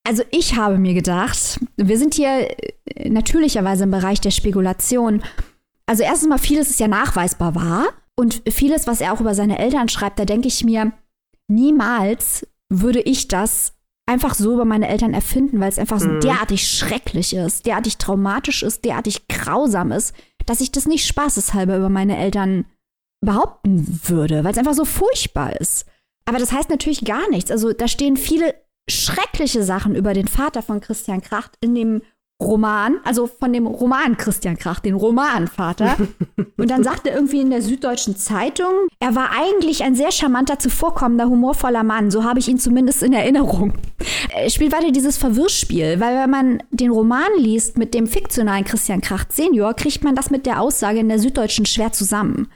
also ich habe mir gedacht, wir sind hier äh, natürlicherweise im Bereich der Spekulation. Also erstens mal, vieles ist ja nachweisbar wahr und vieles, was er auch über seine Eltern schreibt, da denke ich mir, niemals würde ich das einfach so über meine Eltern erfinden, weil es einfach so mhm. derartig schrecklich ist, derartig traumatisch ist, derartig grausam ist, dass ich das nicht spaßeshalber über meine Eltern behaupten würde, weil es einfach so furchtbar ist. Aber das heißt natürlich gar nichts. Also da stehen viele schreckliche Sachen über den Vater von Christian Kracht in dem Roman, also von dem Roman Christian Krach, den Romanvater. und dann sagte irgendwie in der Süddeutschen Zeitung, er war eigentlich ein sehr charmanter, zuvorkommender, humorvoller Mann. So habe ich ihn zumindest in Erinnerung. Es spielt weiter dieses Verwirrspiel, weil wenn man den Roman liest mit dem fiktionalen Christian Krach Senior, kriegt man das mit der Aussage in der Süddeutschen schwer zusammen.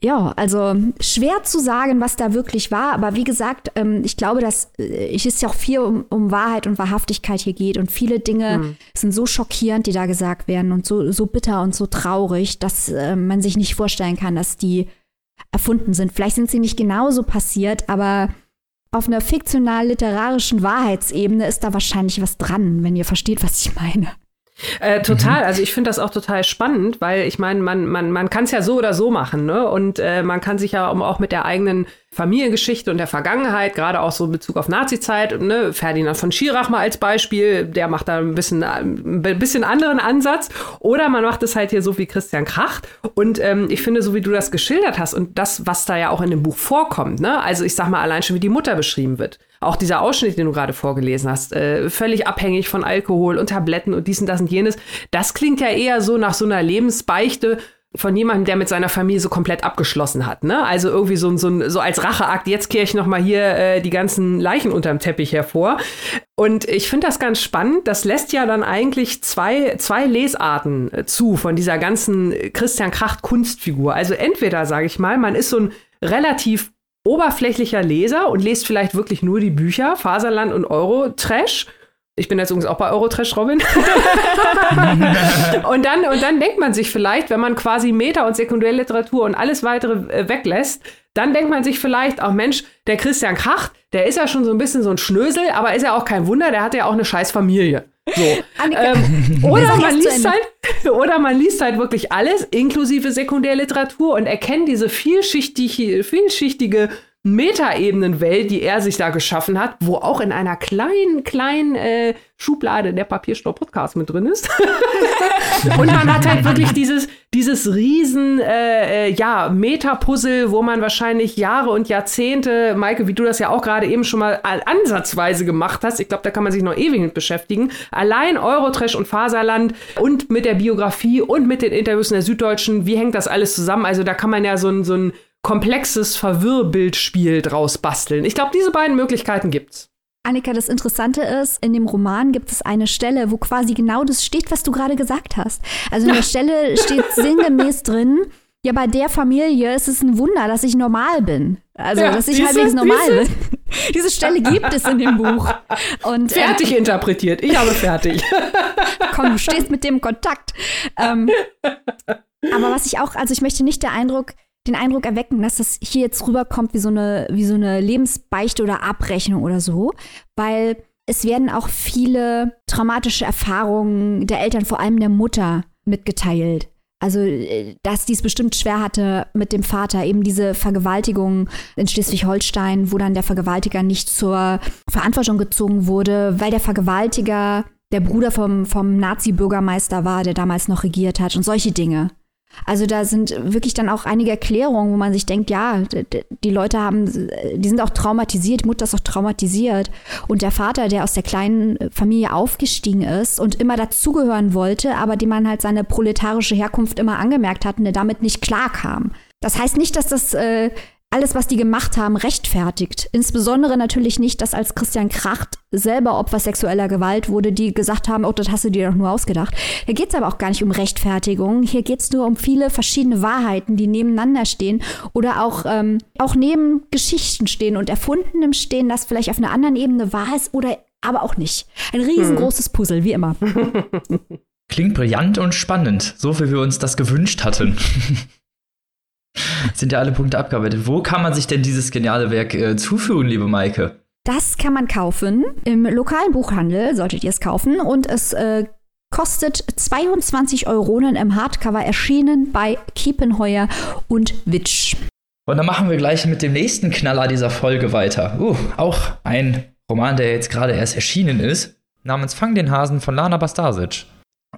Ja, also schwer zu sagen, was da wirklich war, aber wie gesagt, ähm, ich glaube, dass äh, es ja auch viel um, um, Wahrheit und Wahrhaftigkeit hier geht und viele Dinge mhm. sind so schockierend, die da gesagt werden und so, so bitter und so traurig, dass äh, man sich nicht vorstellen kann, dass die erfunden sind. Vielleicht sind sie nicht genauso passiert, aber auf einer fiktional-literarischen Wahrheitsebene ist da wahrscheinlich was dran, wenn ihr versteht, was ich meine. Äh, total, mhm. also ich finde das auch total spannend, weil ich meine, man, man, man kann es ja so oder so machen, ne? Und äh, man kann sich ja auch mit der eigenen Familiengeschichte und der Vergangenheit, gerade auch so in Bezug auf Nazizeit, ne, Ferdinand von Schirach mal als Beispiel, der macht da ein bisschen, ein bisschen anderen Ansatz. Oder man macht es halt hier so wie Christian Kracht. Und ähm, ich finde, so wie du das geschildert hast und das, was da ja auch in dem Buch vorkommt, ne, also ich sag mal allein schon, wie die Mutter beschrieben wird. Auch dieser Ausschnitt, den du gerade vorgelesen hast, äh, völlig abhängig von Alkohol und Tabletten und dies und das und jenes. Das klingt ja eher so nach so einer Lebensbeichte, von jemandem, der mit seiner Familie so komplett abgeschlossen hat. Ne? Also irgendwie so, so, so als Racheakt, jetzt kehre ich noch mal hier äh, die ganzen Leichen unterm Teppich hervor. Und ich finde das ganz spannend. Das lässt ja dann eigentlich zwei, zwei Lesarten äh, zu von dieser ganzen Christian Kracht Kunstfigur. Also entweder, sage ich mal, man ist so ein relativ oberflächlicher Leser und lest vielleicht wirklich nur die Bücher, Faserland und Euro-Trash ich bin jetzt übrigens auch bei Eurotrash Robin. und, dann, und dann denkt man sich vielleicht, wenn man quasi Meta- und Sekundärliteratur und alles weitere äh, weglässt, dann denkt man sich vielleicht, auch Mensch, der Christian Kracht, der ist ja schon so ein bisschen so ein Schnösel, aber ist ja auch kein Wunder, der hat ja auch eine scheiß Familie. So. Ähm, oder, man liest halt, oder man liest halt wirklich alles, inklusive Sekundärliteratur, und erkennt diese vielschichtige, vielschichtige Metaebenenwelt, die er sich da geschaffen hat, wo auch in einer kleinen, kleinen äh, Schublade der Papierstau Podcast mit drin ist. und man hat halt wirklich dieses, dieses riesen, äh, äh, ja, Meta-Puzzle, wo man wahrscheinlich Jahre und Jahrzehnte, Maike, wie du das ja auch gerade eben schon mal ansatzweise gemacht hast, ich glaube, da kann man sich noch ewig mit beschäftigen. Allein Eurotrash und Faserland und mit der Biografie und mit den Interviews in der Süddeutschen, wie hängt das alles zusammen? Also da kann man ja so ein, so ein komplexes Verwirrbildspiel draus basteln. Ich glaube, diese beiden Möglichkeiten gibt's. Annika, das Interessante ist, in dem Roman gibt es eine Stelle, wo quasi genau das steht, was du gerade gesagt hast. Also in der Stelle steht sinngemäß drin, ja, bei der Familie ist es ein Wunder, dass ich normal bin. Also, ja, dass ich diese, halbwegs normal diese? bin. Diese Stelle gibt es in dem Buch. Und, äh, fertig äh, interpretiert. Ich habe fertig. Komm, du stehst mit dem Kontakt. Ähm, aber was ich auch, also ich möchte nicht der Eindruck den Eindruck erwecken, dass das hier jetzt rüberkommt wie so eine, wie so eine Lebensbeichte oder Abrechnung oder so, weil es werden auch viele traumatische Erfahrungen der Eltern, vor allem der Mutter, mitgeteilt. Also, äh, dass die es bestimmt schwer hatte mit dem Vater, eben diese Vergewaltigung in Schleswig-Holstein, wo dann der Vergewaltiger nicht zur Verantwortung gezogen wurde, weil der Vergewaltiger der Bruder vom, vom Nazi-Bürgermeister war, der damals noch regiert hat und solche Dinge. Also da sind wirklich dann auch einige Erklärungen, wo man sich denkt, ja, die Leute haben, die sind auch traumatisiert, Mutter ist auch traumatisiert. Und der Vater, der aus der kleinen Familie aufgestiegen ist und immer dazugehören wollte, aber dem man halt seine proletarische Herkunft immer angemerkt hat und der damit nicht klarkam. Das heißt nicht, dass das äh, alles, was die gemacht haben, rechtfertigt. Insbesondere natürlich nicht, dass als Christian Kracht selber Opfer sexueller Gewalt wurde, die gesagt haben, oh, das hast du dir doch nur ausgedacht. Hier geht es aber auch gar nicht um Rechtfertigung. Hier geht es nur um viele verschiedene Wahrheiten, die nebeneinander stehen oder auch, ähm, auch neben Geschichten stehen und Erfundenem stehen, das vielleicht auf einer anderen Ebene wahr ist oder aber auch nicht. Ein riesengroßes Puzzle, wie immer. Klingt brillant und spannend, so wie wir uns das gewünscht hatten. Sind ja alle Punkte abgearbeitet. Wo kann man sich denn dieses geniale Werk äh, zuführen, liebe Maike? Das kann man kaufen. Im lokalen Buchhandel solltet ihr es kaufen. Und es äh, kostet 22 Euronen im Hardcover, erschienen bei Kiepenheuer und Witsch. Und dann machen wir gleich mit dem nächsten Knaller dieser Folge weiter. Uh, auch ein Roman, der jetzt gerade erst erschienen ist, namens Fang den Hasen von Lana Bastasic.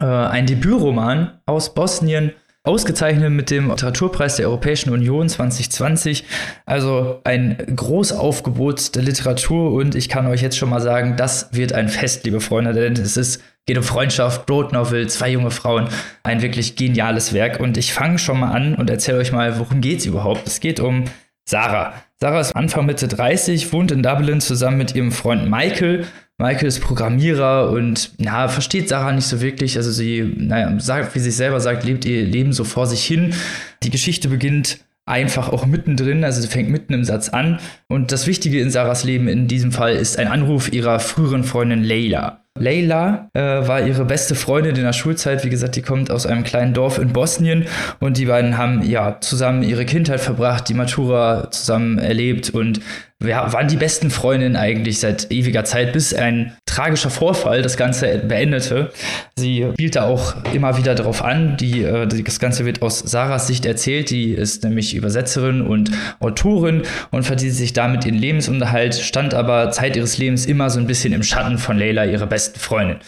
Äh, ein Debütroman aus Bosnien ausgezeichnet mit dem Literaturpreis der Europäischen Union 2020. Also ein Großaufgebot der Literatur und ich kann euch jetzt schon mal sagen, das wird ein Fest, liebe Freunde, denn es ist geht um Freundschaft, Road Novel, zwei junge Frauen, ein wirklich geniales Werk und ich fange schon mal an und erzähle euch mal, worum geht es überhaupt? Es geht um Sarah. Sarah ist Anfang Mitte 30, wohnt in Dublin zusammen mit ihrem Freund Michael. Michael ist Programmierer und na, versteht Sarah nicht so wirklich. Also sie, naja, sagt, wie sie selber sagt, lebt ihr Leben so vor sich hin. Die Geschichte beginnt einfach auch mittendrin, also sie fängt mitten im Satz an. Und das Wichtige in Sarahs Leben in diesem Fall ist ein Anruf ihrer früheren Freundin Leila. Leila äh, war ihre beste Freundin in der Schulzeit. Wie gesagt, die kommt aus einem kleinen Dorf in Bosnien und die beiden haben ja zusammen ihre Kindheit verbracht, die Matura zusammen erlebt und ja, waren die besten Freundinnen eigentlich seit ewiger Zeit, bis ein tragischer Vorfall das Ganze beendete. Sie spielte auch immer wieder darauf an. Die, äh, das Ganze wird aus Sarahs Sicht erzählt. Die ist nämlich Übersetzerin und Autorin und verdient sich damit ihren Lebensunterhalt, stand aber Zeit ihres Lebens immer so ein bisschen im Schatten von Leila, ihrer besten Freundin.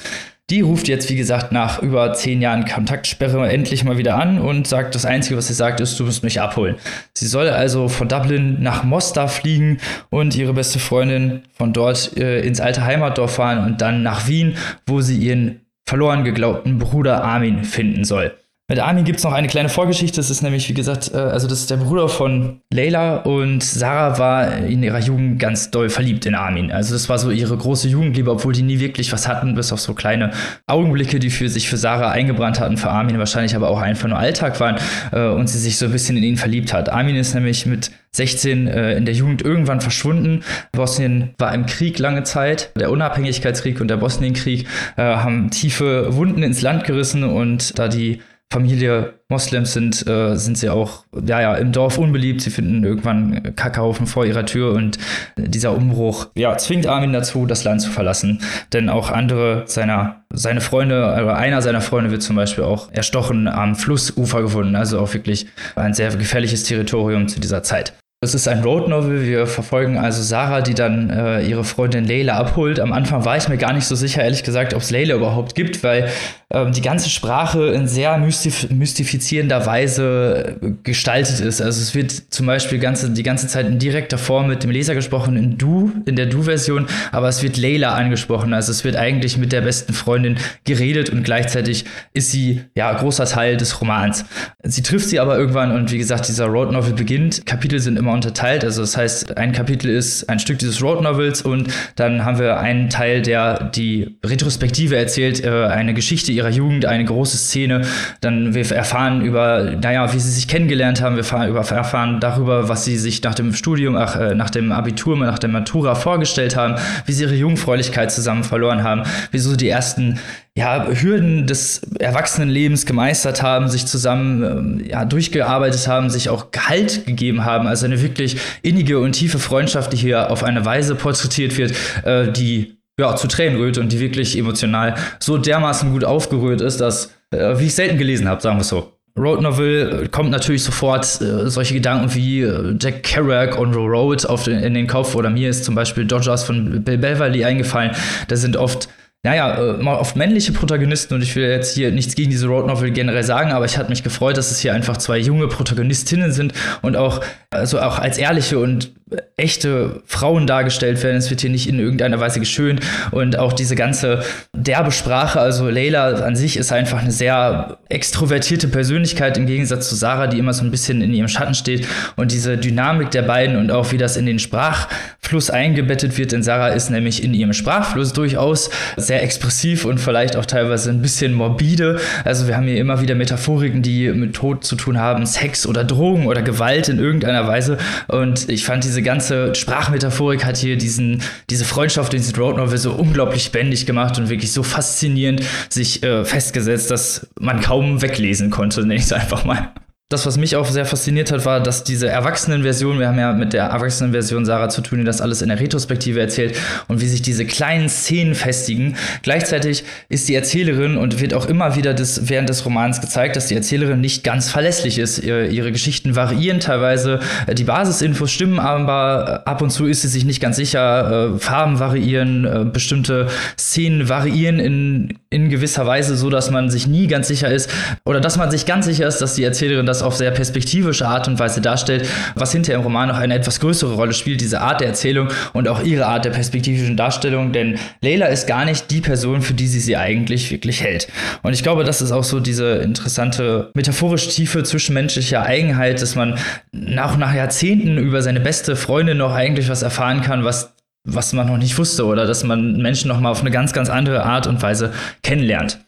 Die ruft jetzt, wie gesagt, nach über zehn Jahren Kontaktsperre endlich mal wieder an und sagt, das Einzige, was sie sagt, ist, du musst mich abholen. Sie soll also von Dublin nach Mostar fliegen und ihre beste Freundin von dort äh, ins alte Heimatdorf fahren und dann nach Wien, wo sie ihren verloren geglaubten Bruder Armin finden soll. Mit Armin gibt es noch eine kleine Vorgeschichte. Das ist nämlich, wie gesagt, äh, also das ist der Bruder von Leila und Sarah war in ihrer Jugend ganz doll verliebt in Armin. Also das war so ihre große Jugendliebe, obwohl die nie wirklich was hatten, bis auf so kleine Augenblicke, die für sich für Sarah eingebrannt hatten, für Armin wahrscheinlich aber auch einfach nur Alltag waren äh, und sie sich so ein bisschen in ihn verliebt hat. Armin ist nämlich mit 16 äh, in der Jugend irgendwann verschwunden. Bosnien war im Krieg lange Zeit. Der Unabhängigkeitskrieg und der Bosnienkrieg äh, haben tiefe Wunden ins Land gerissen und da die Familie Moslems sind, äh, sind sie auch ja, ja, im Dorf unbeliebt. Sie finden irgendwann Kackhaufen vor ihrer Tür und dieser Umbruch ja, zwingt Armin dazu, das Land zu verlassen. Denn auch andere seiner seine Freunde, oder einer seiner Freunde wird zum Beispiel auch erstochen am Flussufer gefunden. Also auch wirklich ein sehr gefährliches Territorium zu dieser Zeit. Es ist ein Road Novel. Wir verfolgen also Sarah, die dann äh, ihre Freundin Leila abholt. Am Anfang war ich mir gar nicht so sicher, ehrlich gesagt, ob es Leila überhaupt gibt, weil ähm, die ganze Sprache in sehr mystif mystifizierender Weise gestaltet ist. Also es wird zum Beispiel ganze, die ganze Zeit in direkter Form mit dem Leser gesprochen, in Du, in der Du-Version, aber es wird Leila angesprochen. Also es wird eigentlich mit der besten Freundin geredet und gleichzeitig ist sie ja großer Teil des Romans. Sie trifft sie aber irgendwann und wie gesagt, dieser Road Novel beginnt. Kapitel sind immer immer unterteilt. Also das heißt, ein Kapitel ist ein Stück dieses Road Novels und dann haben wir einen Teil, der die Retrospektive erzählt, äh, eine Geschichte ihrer Jugend, eine große Szene. Dann wir erfahren über, naja, wie sie sich kennengelernt haben. Wir erfahren, über, erfahren darüber, was sie sich nach dem Studium, ach, äh, nach dem Abitur, nach der Matura vorgestellt haben, wie sie ihre Jungfräulichkeit zusammen verloren haben, wieso die ersten ja, Hürden des Erwachsenenlebens gemeistert haben, sich zusammen ähm, ja, durchgearbeitet haben, sich auch Gehalt gegeben haben. Also eine wirklich innige und tiefe Freundschaft, die hier auf eine Weise porträtiert wird, äh, die ja, zu Tränen rührt und die wirklich emotional so dermaßen gut aufgerührt ist, dass, äh, wie ich selten gelesen habe, sagen wir es so. Road Novel kommt natürlich sofort äh, solche Gedanken wie äh, Jack Kerouac on Road auf den, in den Kopf oder mir ist zum Beispiel Dodgers von Bill Beverly eingefallen. Da sind oft naja, äh, mal oft männliche Protagonisten und ich will jetzt hier nichts gegen diese Road Novel generell sagen, aber ich hatte mich gefreut, dass es hier einfach zwei junge Protagonistinnen sind und auch, also auch als ehrliche und echte Frauen dargestellt werden. Es wird hier nicht in irgendeiner Weise geschönt und auch diese ganze derbe Sprache, also Leila an sich ist einfach eine sehr extrovertierte Persönlichkeit im Gegensatz zu Sarah, die immer so ein bisschen in ihrem Schatten steht und diese Dynamik der beiden und auch wie das in den Sprachfluss eingebettet wird, denn Sarah ist nämlich in ihrem Sprachfluss durchaus sehr expressiv und vielleicht auch teilweise ein bisschen morbide. Also wir haben hier immer wieder Metaphoriken, die mit Tod zu tun haben, Sex oder Drogen oder Gewalt in irgendeiner Weise und ich fand diese diese ganze Sprachmetaphorik hat hier diesen, diese Freundschaft in diesem Road Novel so unglaublich lebendig gemacht und wirklich so faszinierend sich äh, festgesetzt, dass man kaum weglesen konnte, nenne ich es einfach mal. Das, was mich auch sehr fasziniert hat, war, dass diese Erwachsenenversion, wir haben ja mit der Erwachsenenversion Sarah zu tun, die das alles in der Retrospektive erzählt und wie sich diese kleinen Szenen festigen. Gleichzeitig ist die Erzählerin und wird auch immer wieder des, während des Romans gezeigt, dass die Erzählerin nicht ganz verlässlich ist. Ihre Geschichten variieren teilweise, die Basisinfos stimmen, aber ab und zu ist sie sich nicht ganz sicher. Äh, Farben variieren, äh, bestimmte Szenen variieren in, in gewisser Weise, so dass man sich nie ganz sicher ist oder dass man sich ganz sicher ist, dass die Erzählerin das das auf sehr perspektivische Art und Weise darstellt, was hinterher im Roman noch eine etwas größere Rolle spielt, diese Art der Erzählung und auch ihre Art der perspektivischen Darstellung, denn Leila ist gar nicht die Person, für die sie sie eigentlich wirklich hält. Und ich glaube, das ist auch so diese interessante metaphorisch tiefe zwischenmenschliche Eigenheit, dass man nach, nach Jahrzehnten über seine beste Freundin noch eigentlich was erfahren kann, was was man noch nicht wusste oder dass man Menschen noch mal auf eine ganz ganz andere Art und Weise kennenlernt.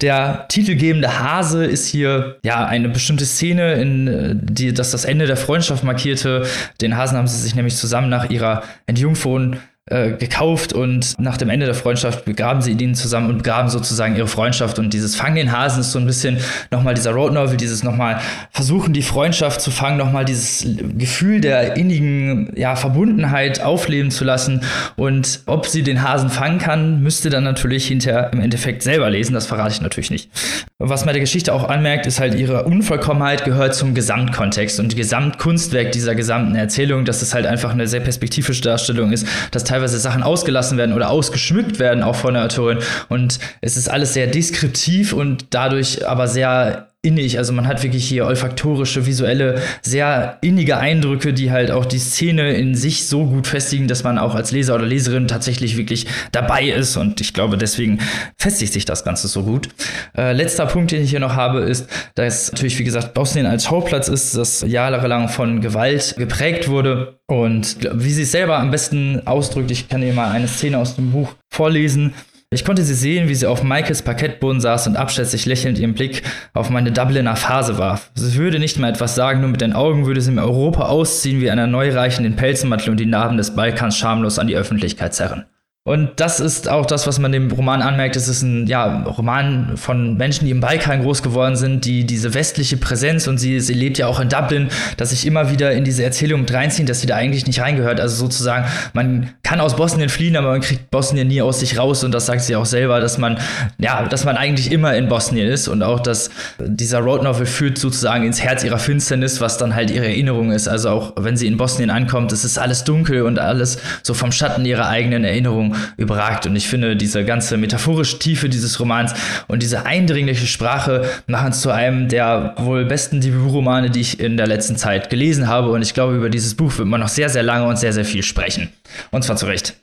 Der titelgebende Hase ist hier ja eine bestimmte Szene, in äh, die das das Ende der Freundschaft markierte. Den Hasen haben sie sich nämlich zusammen nach ihrer Entjungfern äh, gekauft und nach dem Ende der Freundschaft begraben sie ihn zusammen und begraben sozusagen ihre Freundschaft. Und dieses Fangen den Hasen ist so ein bisschen nochmal dieser Road Novel, dieses nochmal versuchen die Freundschaft zu fangen, nochmal dieses Gefühl der innigen ja, Verbundenheit aufleben zu lassen. Und ob sie den Hasen fangen kann, müsste dann natürlich hinterher im Endeffekt selber lesen, das verrate ich natürlich nicht. Was man der Geschichte auch anmerkt, ist halt ihre Unvollkommenheit gehört zum Gesamtkontext. Und Gesamtkunstwerk dieser gesamten Erzählung, dass es halt einfach eine sehr perspektivische Darstellung ist, dass Sachen ausgelassen werden oder ausgeschmückt werden, auch von der Autorin. Und es ist alles sehr deskriptiv und dadurch aber sehr innig. Also man hat wirklich hier olfaktorische, visuelle, sehr innige Eindrücke, die halt auch die Szene in sich so gut festigen, dass man auch als Leser oder Leserin tatsächlich wirklich dabei ist. Und ich glaube, deswegen festigt sich das Ganze so gut. Äh, letzter Punkt, den ich hier noch habe, ist, dass natürlich, wie gesagt, Bosnien als Schauplatz ist, das jahrelang von Gewalt geprägt wurde. Und wie sie es selber am besten ausdrückt, ich kann hier mal eine Szene aus dem Buch vorlesen. Ich konnte sie sehen, wie sie auf Michaels Parkettboden saß und abschätzig lächelnd ihren Blick auf meine Dubliner Phase warf. Sie würde nicht mal etwas sagen, nur mit den Augen würde sie mir Europa ausziehen wie einer Neureichen den Pelzenmantel und die Narben des Balkans schamlos an die Öffentlichkeit zerren. Und das ist auch das, was man dem Roman anmerkt. Es ist ein ja, Roman von Menschen, die im Balkan groß geworden sind, die diese westliche Präsenz und sie, sie lebt ja auch in Dublin, dass sich immer wieder in diese Erzählung mit reinziehen, dass sie da eigentlich nicht reingehört. Also sozusagen, man kann aus Bosnien fliehen, aber man kriegt Bosnien nie aus sich raus und das sagt sie auch selber, dass man, ja, dass man eigentlich immer in Bosnien ist und auch, dass dieser Road Novel führt sozusagen ins Herz ihrer Finsternis, was dann halt ihre Erinnerung ist. Also auch wenn sie in Bosnien ankommt, es ist alles dunkel und alles so vom Schatten ihrer eigenen Erinnerung überragt. Und ich finde, diese ganze metaphorische Tiefe dieses Romans und diese eindringliche Sprache machen es zu einem der wohl besten Debütromane, die ich in der letzten Zeit gelesen habe. Und ich glaube, über dieses Buch wird man noch sehr, sehr lange und sehr, sehr viel sprechen. Und zwar zu Recht.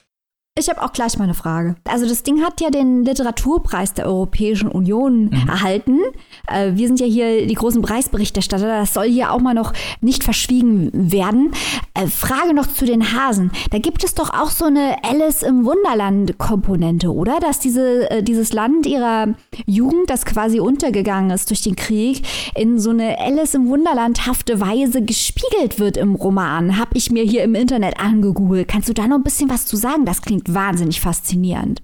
Ich habe auch gleich mal eine Frage. Also das Ding hat ja den Literaturpreis der Europäischen Union mhm. erhalten. Äh, wir sind ja hier die großen Preisberichterstatter. Das soll hier auch mal noch nicht verschwiegen werden. Äh, Frage noch zu den Hasen. Da gibt es doch auch so eine Alice im Wunderland-Komponente, oder? Dass diese, äh, dieses Land ihrer Jugend, das quasi untergegangen ist durch den Krieg, in so eine Alice im Wunderland-hafte Weise gespiegelt wird im Roman. Habe ich mir hier im Internet angegoogelt. Kannst du da noch ein bisschen was zu sagen? Das klingt wahnsinnig faszinierend.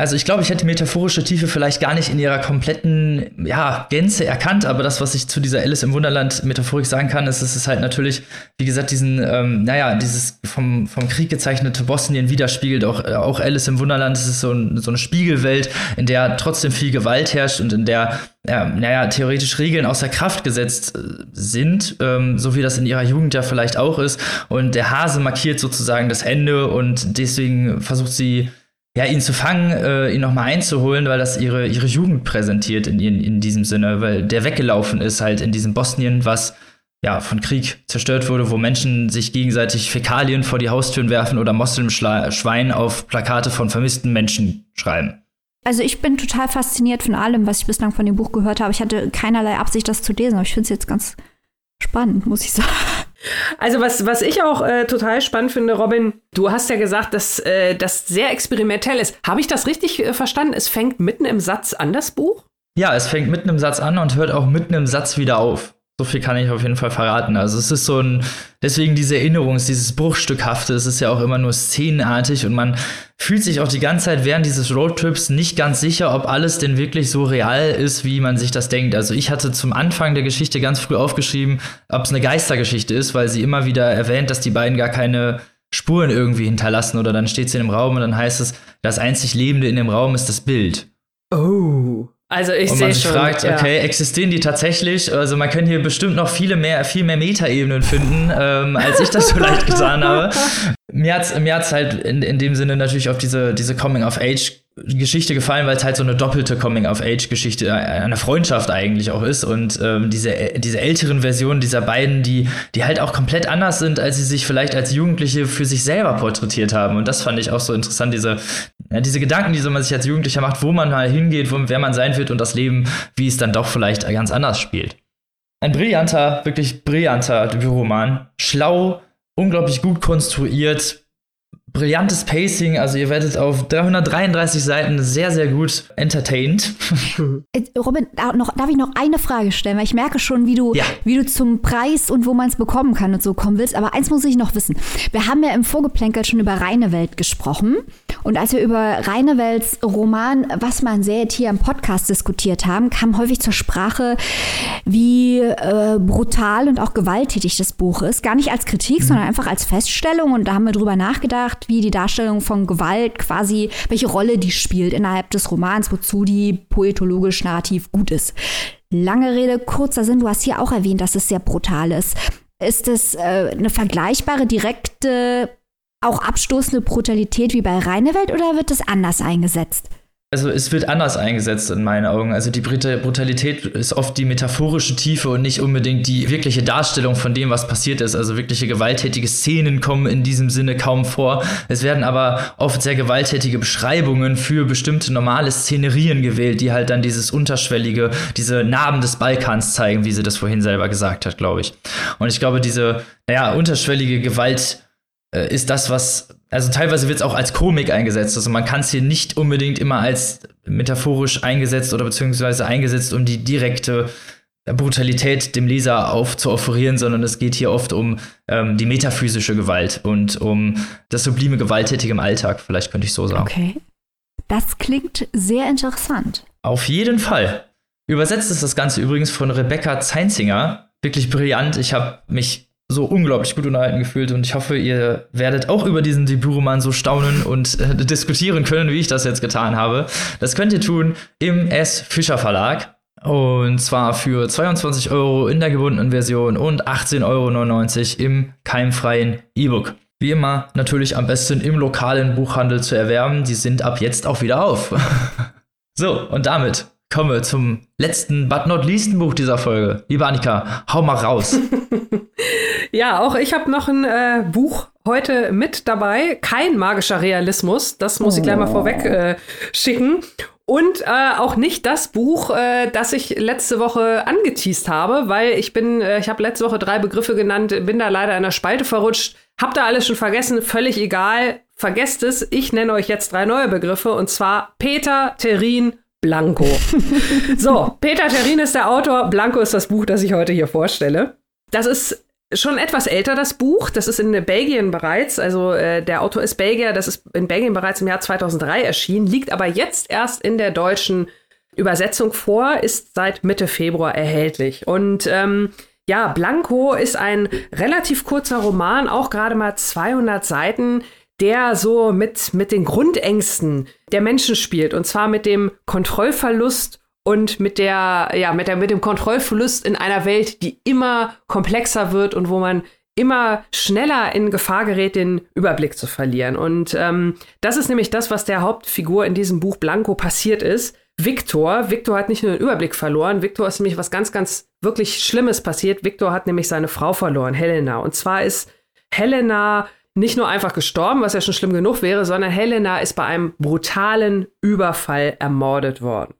Also ich glaube, ich hätte metaphorische Tiefe vielleicht gar nicht in ihrer kompletten ja, Gänze erkannt, aber das, was ich zu dieser Alice im Wunderland Metaphorik sagen kann, ist, dass es halt natürlich, wie gesagt, diesen, ähm, naja, dieses vom, vom Krieg gezeichnete Bosnien widerspiegelt. Auch, äh, auch Alice im Wunderland, es ist so, ein, so eine Spiegelwelt, in der trotzdem viel Gewalt herrscht und in der, ja, naja, theoretisch Regeln außer Kraft gesetzt äh, sind, ähm, so wie das in ihrer Jugend ja vielleicht auch ist. Und der Hase markiert sozusagen das Ende und deswegen versucht sie, ja, ihn zu fangen, äh, ihn nochmal einzuholen, weil das ihre, ihre Jugend präsentiert in, in, in diesem Sinne, weil der weggelaufen ist halt in diesem Bosnien, was ja von Krieg zerstört wurde, wo Menschen sich gegenseitig Fäkalien vor die Haustüren werfen oder Moslem-Schwein auf Plakate von vermissten Menschen schreiben. Also ich bin total fasziniert von allem, was ich bislang von dem Buch gehört habe. Ich hatte keinerlei Absicht, das zu lesen, aber ich finde es jetzt ganz spannend, muss ich sagen. Also was, was ich auch äh, total spannend finde, Robin, du hast ja gesagt, dass äh, das sehr experimentell ist. Habe ich das richtig äh, verstanden? Es fängt mitten im Satz an, das Buch? Ja, es fängt mitten im Satz an und hört auch mitten im Satz wieder auf. So viel kann ich auf jeden Fall verraten. Also es ist so ein, deswegen diese Erinnerung, dieses Bruchstückhafte, es ist ja auch immer nur szenenartig und man fühlt sich auch die ganze Zeit während dieses Roadtrips nicht ganz sicher, ob alles denn wirklich so real ist, wie man sich das denkt. Also ich hatte zum Anfang der Geschichte ganz früh aufgeschrieben, ob es eine Geistergeschichte ist, weil sie immer wieder erwähnt, dass die beiden gar keine Spuren irgendwie hinterlassen oder dann steht sie in dem Raum und dann heißt es, das einzig Lebende in dem Raum ist das Bild. Oh. Also ich sehe schon. fragt, ja. okay, existieren die tatsächlich? Also man kann hier bestimmt noch viele mehr, viel mehr Metaebenen finden, ähm, als ich das vielleicht getan habe. Mir hat's, mir hat's halt in, in dem Sinne natürlich auf diese, diese Coming-of-Age-Geschichte gefallen, weil es halt so eine doppelte Coming-of-Age-Geschichte äh, einer Freundschaft eigentlich auch ist. Und ähm, diese, diese älteren Versionen dieser beiden, die, die halt auch komplett anders sind, als sie sich vielleicht als Jugendliche für sich selber porträtiert haben. Und das fand ich auch so interessant, diese, ja, diese Gedanken, die so man sich als Jugendlicher macht, wo man mal hingeht, wo, wer man sein wird und das Leben, wie es dann doch vielleicht ganz anders spielt. Ein brillanter, wirklich brillanter Debütroman. Schlau, unglaublich gut konstruiert, brillantes Pacing. Also ihr werdet auf 333 Seiten sehr, sehr gut entertained. Robin, da noch, darf ich noch eine Frage stellen? Weil ich merke schon, wie du, Ja. wie du zum Preis und wo man es bekommen kann und so kommen willst. Aber eins muss ich noch wissen. Wir haben ja im Vorgeplänkel schon über Reinewelt gesprochen. Und als wir über Reinewelts Roman Was man sät hier im Podcast diskutiert haben, kam häufig zur Sprache, wie äh, brutal und auch gewalttätig das Buch ist. Gar nicht als Kritik, sondern einfach als Feststellung. Und da haben wir drüber nachgedacht, wie die Darstellung von Gewalt quasi, welche Rolle die spielt innerhalb des Romans, wozu die poetologisch narrativ gut ist. Lange Rede, kurzer Sinn, du hast hier auch erwähnt, dass es sehr brutal ist. Ist es äh, eine vergleichbare, direkte, auch abstoßende Brutalität wie bei Reinewelt oder wird es anders eingesetzt? Also es wird anders eingesetzt in meinen Augen. Also die Brutalität ist oft die metaphorische Tiefe und nicht unbedingt die wirkliche Darstellung von dem, was passiert ist. Also wirkliche gewalttätige Szenen kommen in diesem Sinne kaum vor. Es werden aber oft sehr gewalttätige Beschreibungen für bestimmte normale Szenerien gewählt, die halt dann dieses unterschwellige, diese Narben des Balkans zeigen, wie sie das vorhin selber gesagt hat, glaube ich. Und ich glaube, diese, naja, unterschwellige Gewalt äh, ist das, was, also teilweise wird es auch als Komik eingesetzt. Also man kann es hier nicht unbedingt immer als metaphorisch eingesetzt oder beziehungsweise eingesetzt, um die direkte Brutalität dem Leser aufzuofferieren, sondern es geht hier oft um ähm, die metaphysische Gewalt und um das sublime Gewalttätige im Alltag, vielleicht könnte ich so sagen. Okay. Das klingt sehr interessant. Auf jeden Fall. Übersetzt ist das Ganze übrigens von Rebecca Zeinzinger. Wirklich brillant. Ich habe mich so unglaublich gut unterhalten gefühlt und ich hoffe, ihr werdet auch über diesen Debütroman so staunen und äh, diskutieren können, wie ich das jetzt getan habe. Das könnt ihr tun im S. Fischer Verlag. Und zwar für 22 Euro in der gebundenen Version und 18,99 Euro im keimfreien E-Book. Wie immer natürlich am besten im lokalen Buchhandel zu erwerben. Die sind ab jetzt auch wieder auf. so, und damit kommen wir zum letzten, but not leasten Buch dieser Folge. Liebe Annika, hau mal raus. Ja, auch ich habe noch ein äh, Buch heute mit dabei. Kein magischer Realismus. Das muss ich gleich mal vorweg äh, schicken. Und äh, auch nicht das Buch, äh, das ich letzte Woche angeteased habe, weil ich bin, äh, ich habe letzte Woche drei Begriffe genannt, bin da leider in der Spalte verrutscht, hab da alles schon vergessen, völlig egal, vergesst es. Ich nenne euch jetzt drei neue Begriffe und zwar Peter Terrin Blanco. so, Peter Terrin ist der Autor, Blanco ist das Buch, das ich heute hier vorstelle. Das ist schon etwas älter, das Buch. Das ist in Belgien bereits. Also äh, der Autor ist Belgier. Das ist in Belgien bereits im Jahr 2003 erschienen, liegt aber jetzt erst in der deutschen Übersetzung vor, ist seit Mitte Februar erhältlich. Und ähm, ja, Blanco ist ein relativ kurzer Roman, auch gerade mal 200 Seiten, der so mit, mit den Grundängsten der Menschen spielt. Und zwar mit dem Kontrollverlust und mit der, ja, mit der, mit dem Kontrollverlust in einer Welt, die immer komplexer wird und wo man immer schneller in Gefahr gerät, den Überblick zu verlieren. Und ähm, das ist nämlich das, was der Hauptfigur in diesem Buch Blanco passiert ist. Victor, Victor hat nicht nur den Überblick verloren, Victor ist nämlich was ganz, ganz wirklich Schlimmes passiert. Victor hat nämlich seine Frau verloren, Helena. Und zwar ist Helena nicht nur einfach gestorben, was ja schon schlimm genug wäre, sondern Helena ist bei einem brutalen Überfall ermordet worden.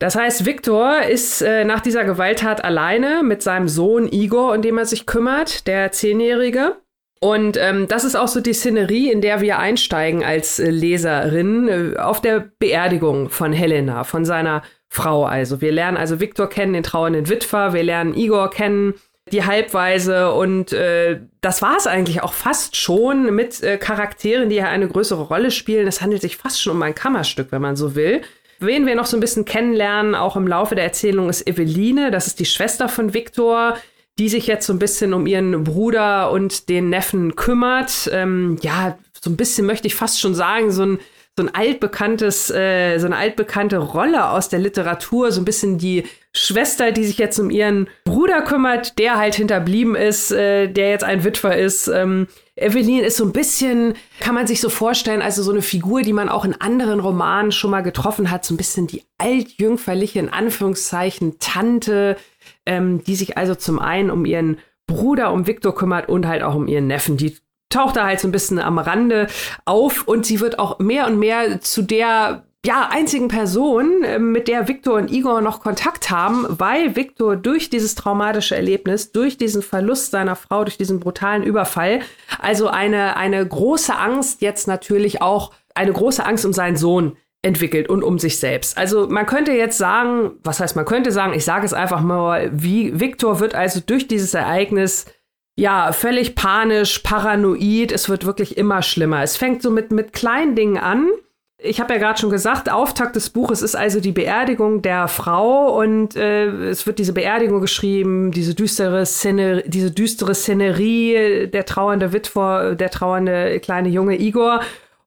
Das heißt, Viktor ist äh, nach dieser Gewalttat alleine mit seinem Sohn Igor, um den er sich kümmert, der Zehnjährige. Und ähm, das ist auch so die Szenerie, in der wir einsteigen als äh, Leserin äh, auf der Beerdigung von Helena, von seiner Frau also. Wir lernen also Viktor kennen, den trauernden Witwer, wir lernen Igor kennen, die Halbweise und äh, das war es eigentlich auch fast schon mit äh, Charakteren, die ja eine größere Rolle spielen. Es handelt sich fast schon um ein Kammerstück, wenn man so will. Wen wir noch so ein bisschen kennenlernen, auch im Laufe der Erzählung, ist Eveline. Das ist die Schwester von Viktor, die sich jetzt so ein bisschen um ihren Bruder und den Neffen kümmert. Ähm, ja, so ein bisschen möchte ich fast schon sagen, so ein so ein altbekanntes, äh, so eine altbekannte Rolle aus der Literatur, so ein bisschen die Schwester, die sich jetzt um ihren Bruder kümmert, der halt hinterblieben ist, äh, der jetzt ein Witwer ist. Ähm, Evelyn ist so ein bisschen, kann man sich so vorstellen, also so eine Figur, die man auch in anderen Romanen schon mal getroffen hat, so ein bisschen die altjüngferliche, in Anführungszeichen, Tante, ähm, die sich also zum einen um ihren Bruder, um Viktor kümmert und halt auch um ihren Neffen. Die taucht da halt so ein bisschen am Rande auf und sie wird auch mehr und mehr zu der ja, einzigen Person, äh, mit der Viktor und Igor noch Kontakt haben, weil Viktor durch dieses traumatische Erlebnis, durch diesen Verlust seiner Frau, durch diesen brutalen Überfall, also eine, eine große Angst jetzt natürlich auch, eine große Angst um seinen Sohn entwickelt und um sich selbst. Also man könnte jetzt sagen, was heißt man könnte sagen, ich sage es einfach mal, wie Viktor wird also durch dieses Ereignis ja, völlig panisch, paranoid. Es wird wirklich immer schlimmer. Es fängt so mit, mit kleinen Dingen an. Ich habe ja gerade schon gesagt, Auftakt des Buches ist also die Beerdigung der Frau und äh, es wird diese Beerdigung geschrieben, diese düstere Szenerie, diese düstere Szenerie, der trauernde Witwer, der trauernde kleine Junge Igor.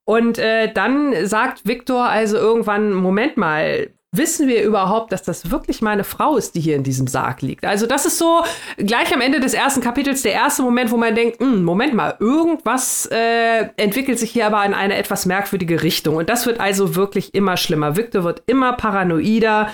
Und äh, dann sagt Viktor also irgendwann, Moment mal, wissen wir überhaupt, dass das wirklich meine Frau ist, die hier in diesem Sarg liegt? Also das ist so gleich am Ende des ersten Kapitels der erste Moment, wo man denkt, hm, Moment mal, irgendwas äh, entwickelt sich hier aber in eine etwas merkwürdige Richtung. Und das wird also wirklich immer schlimmer. Victor wird immer paranoider.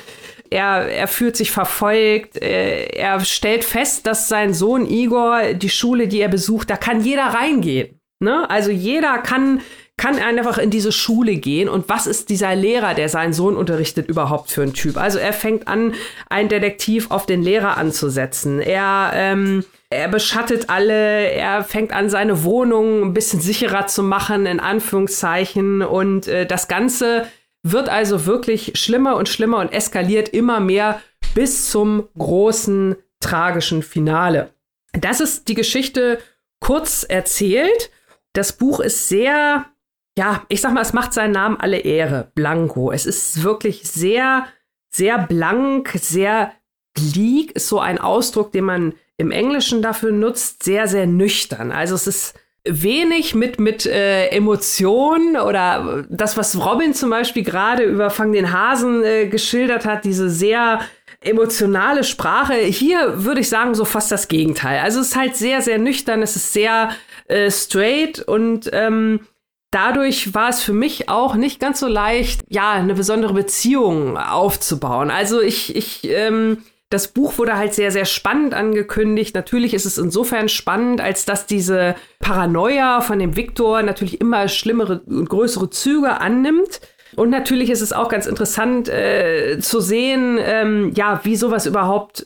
Er, er fühlt sich verfolgt. Äh, er stellt fest, dass sein Sohn Igor, die Schule, die er besucht, da kann jeder reingehen. Ne? Also jeder kann kann einfach in diese Schule gehen und was ist dieser Lehrer, der seinen Sohn unterrichtet, überhaupt für ein Typ? Also er fängt an, ein Detektiv auf den Lehrer anzusetzen. Er, ähm, er beschattet alle, er fängt an, seine Wohnung ein bisschen sicherer zu machen, in Anführungszeichen. Und äh, das Ganze wird also wirklich schlimmer und schlimmer und eskaliert immer mehr bis zum großen tragischen Finale. Das ist die Geschichte kurz erzählt. Das Buch ist sehr ja, ich sag mal, es macht seinen Namen alle Ehre. Blanco. Es ist wirklich sehr, sehr blank, sehr bleak, ist so ein Ausdruck, den man im Englischen dafür nutzt, sehr, sehr nüchtern. Also es ist wenig mit, mit äh, Emotionen oder das, was Robin zum Beispiel gerade über Fang den Hasen äh, geschildert hat, diese sehr emotionale Sprache. Hier würde ich sagen, so fast das Gegenteil. Also es ist halt sehr, sehr nüchtern, es ist sehr äh, straight und ähm, dadurch war es für mich auch nicht ganz so leicht, ja, eine besondere Beziehung aufzubauen. Also ich, ich, ähm, das Buch wurde halt sehr, sehr spannend angekündigt. Natürlich ist es insofern spannend, als dass diese Paranoia von dem Viktor natürlich immer schlimmere und größere Züge annimmt. Und natürlich ist es auch ganz interessant äh, zu sehen, ähm, ja, wie sowas überhaupt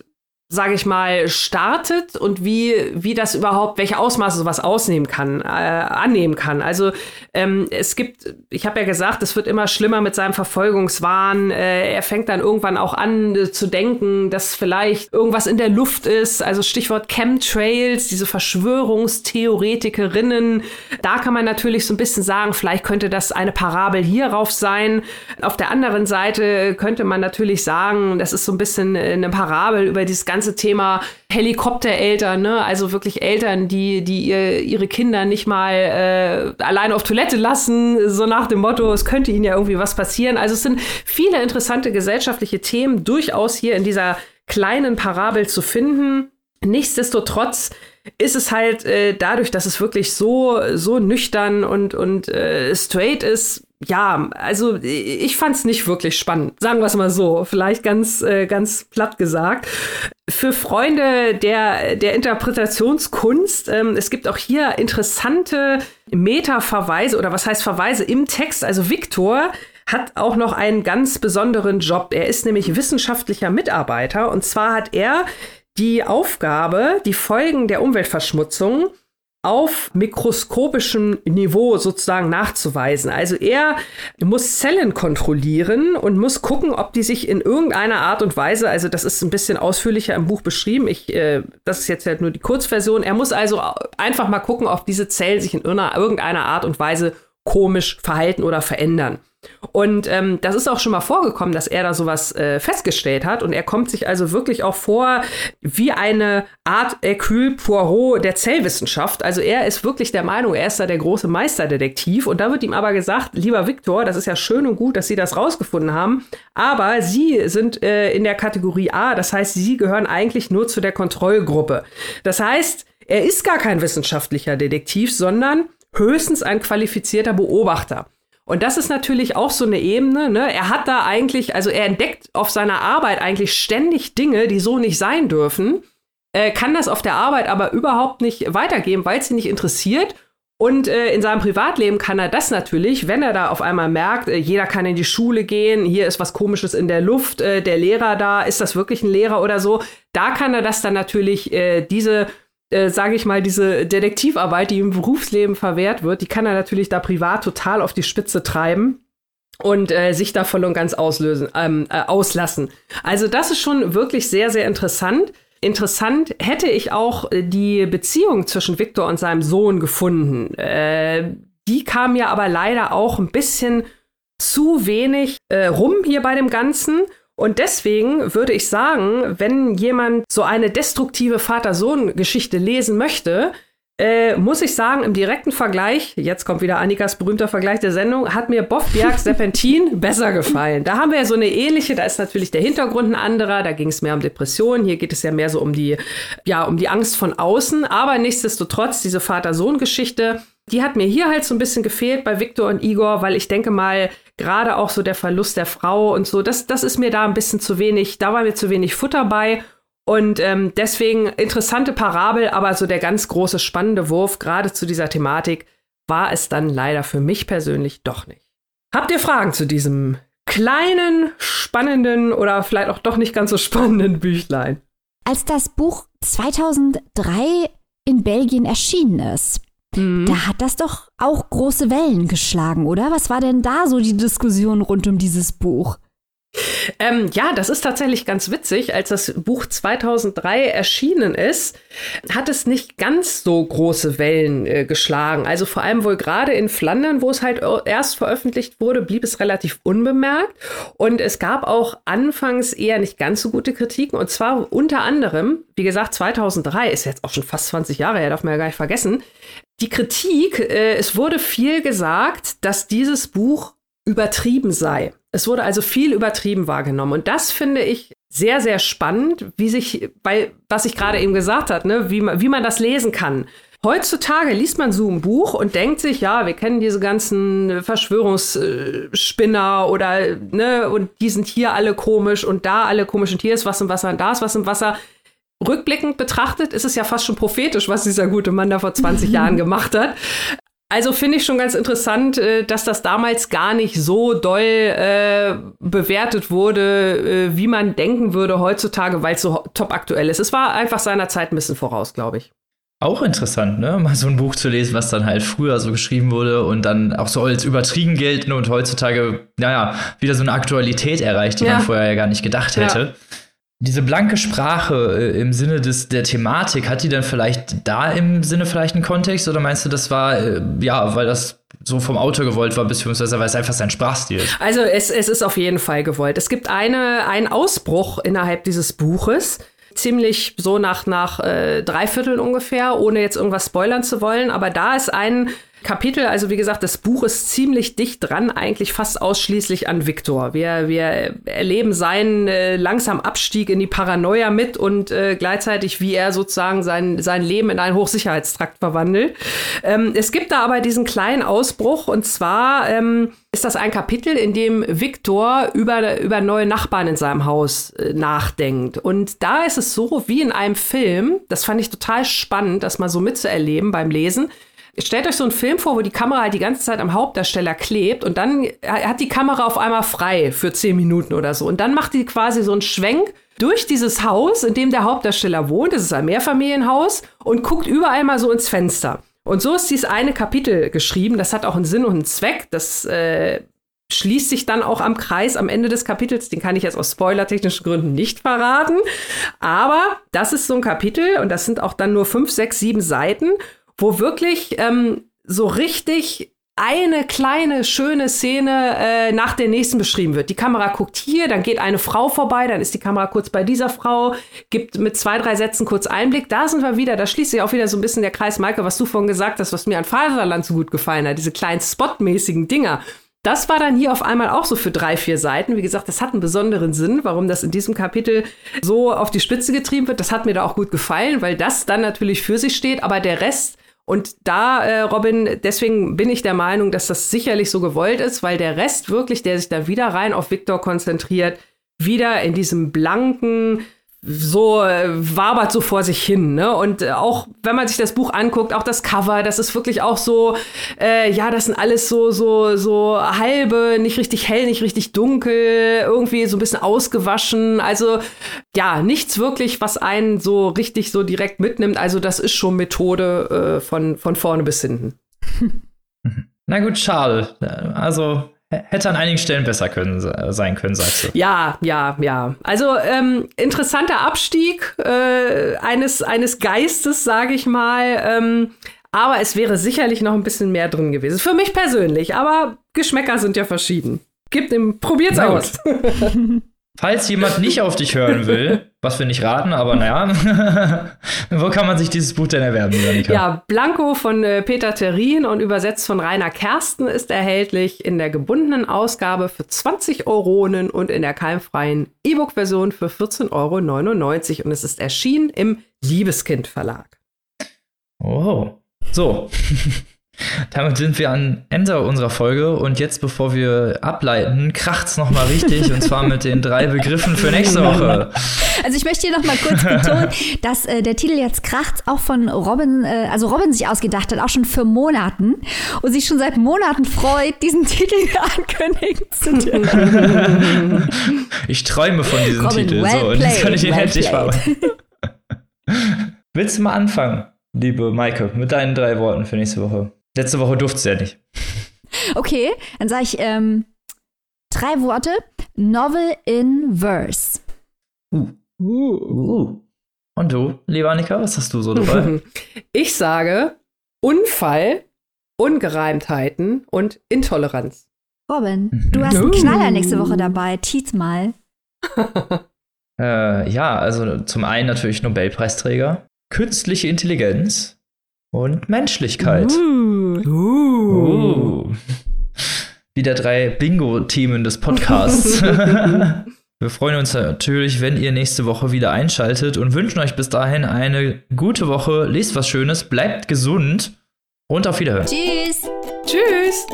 sage ich mal, startet und wie, wie das überhaupt, welche Ausmaße sowas ausnehmen kann, äh, annehmen kann. Also ähm, es gibt, ich habe ja gesagt, es wird immer schlimmer mit seinem Verfolgungswahn. Äh, er fängt dann irgendwann auch an äh, zu denken, dass vielleicht irgendwas in der Luft ist. Also Stichwort Chemtrails, diese Verschwörungstheoretikerinnen. Da kann man natürlich so ein bisschen sagen, vielleicht könnte das eine Parabel hierauf sein. Auf der anderen Seite könnte man natürlich sagen, das ist so ein bisschen eine Parabel über dieses ganze ganze Thema Helikoptereltern, ne? also wirklich Eltern, die, die ihr, ihre Kinder nicht mal äh, alleine auf Toilette lassen, so nach dem Motto, es könnte ihnen ja irgendwie was passieren. Also es sind viele interessante gesellschaftliche Themen durchaus hier in dieser kleinen Parabel zu finden. Nichtsdestotrotz ist es halt äh, dadurch, dass es wirklich so, so nüchtern und, und äh, straight ist, ja, also ich fand es nicht wirklich spannend, sagen wir es mal so, vielleicht ganz, äh, ganz platt gesagt. Für Freunde der, der Interpretationskunst, ähm, es gibt auch hier interessante Meta-Verweise oder was heißt Verweise im Text. Also Viktor hat auch noch einen ganz besonderen Job. Er ist nämlich wissenschaftlicher Mitarbeiter und zwar hat er die Aufgabe, die Folgen der Umweltverschmutzung auf mikroskopischem Niveau sozusagen nachzuweisen. Also er muss Zellen kontrollieren und muss gucken, ob die sich in irgendeiner Art und Weise, also das ist ein bisschen ausführlicher im Buch beschrieben, ich, äh, das ist jetzt halt nur die Kurzversion, er muss also einfach mal gucken, ob diese Zellen sich in irgendeiner Art und Weise komisch verhalten oder verändern. Und ähm, das ist auch schon mal vorgekommen, dass er da sowas äh, festgestellt hat. Und er kommt sich also wirklich auch vor wie eine Art Hercule Poirot der Zellwissenschaft. Also er ist wirklich der Meinung, er ist da der große Meisterdetektiv. Und da wird ihm aber gesagt, lieber Viktor, das ist ja schön und gut, dass Sie das rausgefunden haben. Aber Sie sind äh, in der Kategorie A. Das heißt, Sie gehören eigentlich nur zu der Kontrollgruppe. Das heißt, er ist gar kein wissenschaftlicher Detektiv, sondern höchstens ein qualifizierter Beobachter. Und das ist natürlich auch so eine Ebene. Ne? Er hat da eigentlich, also er entdeckt auf seiner Arbeit eigentlich ständig Dinge, die so nicht sein dürfen, äh, kann das auf der Arbeit aber überhaupt nicht weitergeben, weil es ihn nicht interessiert. Und äh, in seinem Privatleben kann er das natürlich, wenn er da auf einmal merkt, äh, jeder kann in die Schule gehen, hier ist was Komisches in der Luft, äh, der Lehrer da, ist das wirklich ein Lehrer oder so, da kann er das dann natürlich, äh, diese äh, sage ich mal, diese Detektivarbeit, die im Berufsleben verwehrt wird, die kann er natürlich da privat total auf die Spitze treiben und äh, sich da voll und ganz auslösen, ähm, äh, auslassen. Also das ist schon wirklich sehr, sehr interessant. Interessant hätte ich auch äh, die Beziehung zwischen Victor und seinem Sohn gefunden. Äh, die kam ja aber leider auch ein bisschen zu wenig äh, rum hier bei dem Ganzen. Und deswegen würde ich sagen, wenn jemand so eine destruktive Vater-Sohn-Geschichte lesen möchte, äh, muss ich sagen, im direkten Vergleich, jetzt kommt wieder Annikas berühmter Vergleich der Sendung, hat mir Boff Bjerg Serpentin besser gefallen. Da haben wir ja so eine ähnliche, da ist natürlich der Hintergrund ein anderer, da ging es mehr um Depressionen, hier geht es ja mehr so um die, ja, um die Angst von außen, aber nichtsdestotrotz, diese Vater-Sohn-Geschichte, die hat mir hier halt so ein bisschen gefehlt bei Viktor und Igor, weil ich denke mal, gerade auch so der Verlust der Frau und so, das, das ist mir da ein bisschen zu wenig, da war mir zu wenig Futter bei. Und ähm, deswegen interessante Parabel, aber so der ganz große spannende Wurf, gerade zu dieser Thematik, war es dann leider für mich persönlich doch nicht. Habt ihr Fragen zu diesem kleinen, spannenden oder vielleicht auch doch nicht ganz so spannenden Büchlein? Als das Buch 2003 in Belgien erschienen ist, Mhm. Da hat das doch auch große Wellen geschlagen, oder? Was war denn da so die Diskussion rund um dieses Buch? Ähm, ja, das ist tatsächlich ganz witzig. Als das Buch 2003 erschienen ist, hat es nicht ganz so große Wellen äh, geschlagen. Also vor allem wohl gerade in Flandern, wo es halt erst veröffentlicht wurde, blieb es relativ unbemerkt. Und es gab auch anfangs eher nicht ganz so gute Kritiken. Und zwar unter anderem, wie gesagt, 2003 ist jetzt auch schon fast 20 Jahre her, darf man ja gar nicht vergessen, die Kritik, äh, es wurde viel gesagt, dass dieses Buch übertrieben sei. Es wurde also viel übertrieben wahrgenommen. Und das finde ich sehr, sehr spannend, wie sich, bei, was ich gerade eben gesagt habe, ne, wie, man, wie man das lesen kann. Heutzutage liest man so ein Buch und denkt sich, ja, wir kennen diese ganzen Verschwörungsspinner oder, ne, und die sind hier alle komisch und da alle komisch und hier ist was im Wasser und da ist was im Wasser rückblickend betrachtet ist es ja fast schon prophetisch, was dieser gute Mann da vor 20 Jahren gemacht hat. Also finde ich schon ganz interessant, äh, dass das damals gar nicht so doll äh, bewertet wurde, äh, wie man denken würde heutzutage, weil es so top aktuell ist. Es war einfach seiner Zeit ein bisschen voraus, glaube ich. Auch interessant, ne? Mal so ein Buch zu lesen, was dann halt früher so geschrieben wurde und dann auch so als übertrieben gelten und heutzutage, naja, wieder so eine Aktualität erreicht, die ja. man vorher ja gar nicht gedacht hätte. Ja diese blanke Sprache äh, im Sinne des, der Thematik, hat die dann vielleicht da im Sinne vielleicht einen Kontext oder meinst du, das war, äh, ja, weil das so vom Autor gewollt war, beziehungsweise weil es einfach sein Sprachstil ist? Also es, es ist auf jeden Fall gewollt. Es gibt eine, einen Ausbruch innerhalb dieses Buches, ziemlich so nach, nach äh, drei Vierteln ungefähr, ohne jetzt irgendwas spoilern zu wollen, aber da ist ein Kapitel, also wie gesagt, das Buch ist ziemlich dicht dran, eigentlich fast ausschließlich an Viktor. Wir, wir erleben seinen äh, langsam Abstieg in die Paranoia mit und äh, gleichzeitig, wie er sozusagen sein, sein Leben in einen Hochsicherheitstrakt verwandelt. Ähm, es gibt da aber diesen kleinen Ausbruch und zwar ähm, ist das ein Kapitel, in dem Viktor über, über neue Nachbarn in seinem Haus äh, nachdenkt. Und da ist es so wie in einem Film, das fand ich total spannend, das mal so mitzuerleben beim Lesen Stellt euch so einen Film vor, wo die Kamera halt die ganze Zeit am Hauptdarsteller klebt und dann hat die Kamera auf einmal frei für zehn Minuten oder so. Und dann macht die quasi so einen Schwenk durch dieses Haus, in dem der Hauptdarsteller wohnt. Das ist ein Mehrfamilienhaus und guckt überall mal so ins Fenster. Und so ist dieses eine Kapitel geschrieben. Das hat auch einen Sinn und einen Zweck. Das äh, schließt sich dann auch am Kreis am Ende des Kapitels. Den kann ich jetzt aus spoilertechnischen Gründen nicht verraten. Aber das ist so ein Kapitel und das sind auch dann nur fünf, sechs, sieben Seiten, wo wirklich ähm, so richtig eine kleine schöne Szene äh, nach der nächsten beschrieben wird. Die Kamera guckt hier, dann geht eine Frau vorbei, dann ist die Kamera kurz bei dieser Frau, gibt mit zwei, drei Sätzen kurz Einblick. Da sind wir wieder, da schließt sich auch wieder so ein bisschen der Kreis, Maike, was du vorhin gesagt hast, was mir an Faserland so gut gefallen hat, diese kleinen spotmäßigen Dinger. Das war dann hier auf einmal auch so für drei, vier Seiten. Wie gesagt, das hat einen besonderen Sinn, warum das in diesem Kapitel so auf die Spitze getrieben wird. Das hat mir da auch gut gefallen, weil das dann natürlich für sich steht, aber der Rest und da, äh, Robin, deswegen bin ich der Meinung, dass das sicherlich so gewollt ist, weil der Rest wirklich, der sich da wieder rein auf Victor konzentriert, wieder in diesem blanken, so äh, wabert so vor sich hin. Ne? Und äh, auch wenn man sich das Buch anguckt, auch das Cover, das ist wirklich auch so, äh, ja, das sind alles so, so, so halbe, nicht richtig hell, nicht richtig dunkel, irgendwie so ein bisschen ausgewaschen. Also ja, nichts wirklich, was einen so richtig so direkt mitnimmt. Also das ist schon Methode äh, von, von vorne bis hinten. Na gut, schade. Also hätte an einigen Stellen besser können, sein können, sagst du. Ja, ja, ja. Also ähm, interessanter Abstieg äh, eines, eines Geistes, sage ich mal. Ähm, aber es wäre sicherlich noch ein bisschen mehr drin gewesen. Für mich persönlich, aber Geschmäcker sind ja verschieden. Gebt ihm, probiert's aus. Falls jemand nicht auf dich hören will, was wir nicht raten, aber naja, wo kann man sich dieses Buch denn erwerben, Janika? Ja, Blanco von äh, Peter Terrin und übersetzt von Rainer Kersten ist erhältlich in der gebundenen Ausgabe für 20 Euronen und in der keimfreien E-Book-Version für 14,99 Euro. Und es ist erschienen im Liebeskind Verlag. Oh. So. Damit sind wir am Ende unserer Folge und jetzt, bevor wir ableiten, kracht's noch mal richtig und zwar mit den drei Begriffen für nächste Woche. Also ich möchte hier noch mal kurz betonen, dass äh, der Titel jetzt kracht's auch von Robin, äh, also Robin sich ausgedacht hat, auch schon für Monaten und sich schon seit Monaten freut, diesen Titel ankündigen zu dürfen. Ich träume von diesem Robin, Titel, well so und jetzt kann ich ihn well endlich. Willst du mal anfangen, liebe Maike, mit deinen drei Worten für nächste Woche? Letzte Woche durfte es ja nicht. Okay, dann sage ich ähm, drei Worte. Novel in Verse. Uh. Uh. uh. Und du, lieber Annika, was hast du so dabei? Ich sage Unfall, Ungereimtheiten und Intoleranz. Robin, du hast einen Knaller nächste Woche dabei. Tiet mal. äh, ja, also zum einen natürlich Nobelpreisträger, künstliche Intelligenz und Menschlichkeit. Uh. Uh. Wieder drei Bingo-Themen des Podcasts. Wir freuen uns natürlich, wenn ihr nächste Woche wieder einschaltet und wünschen euch bis dahin eine gute Woche. Lest was Schönes, bleibt gesund und auf Wiederhören. Tschüss. Tschüss.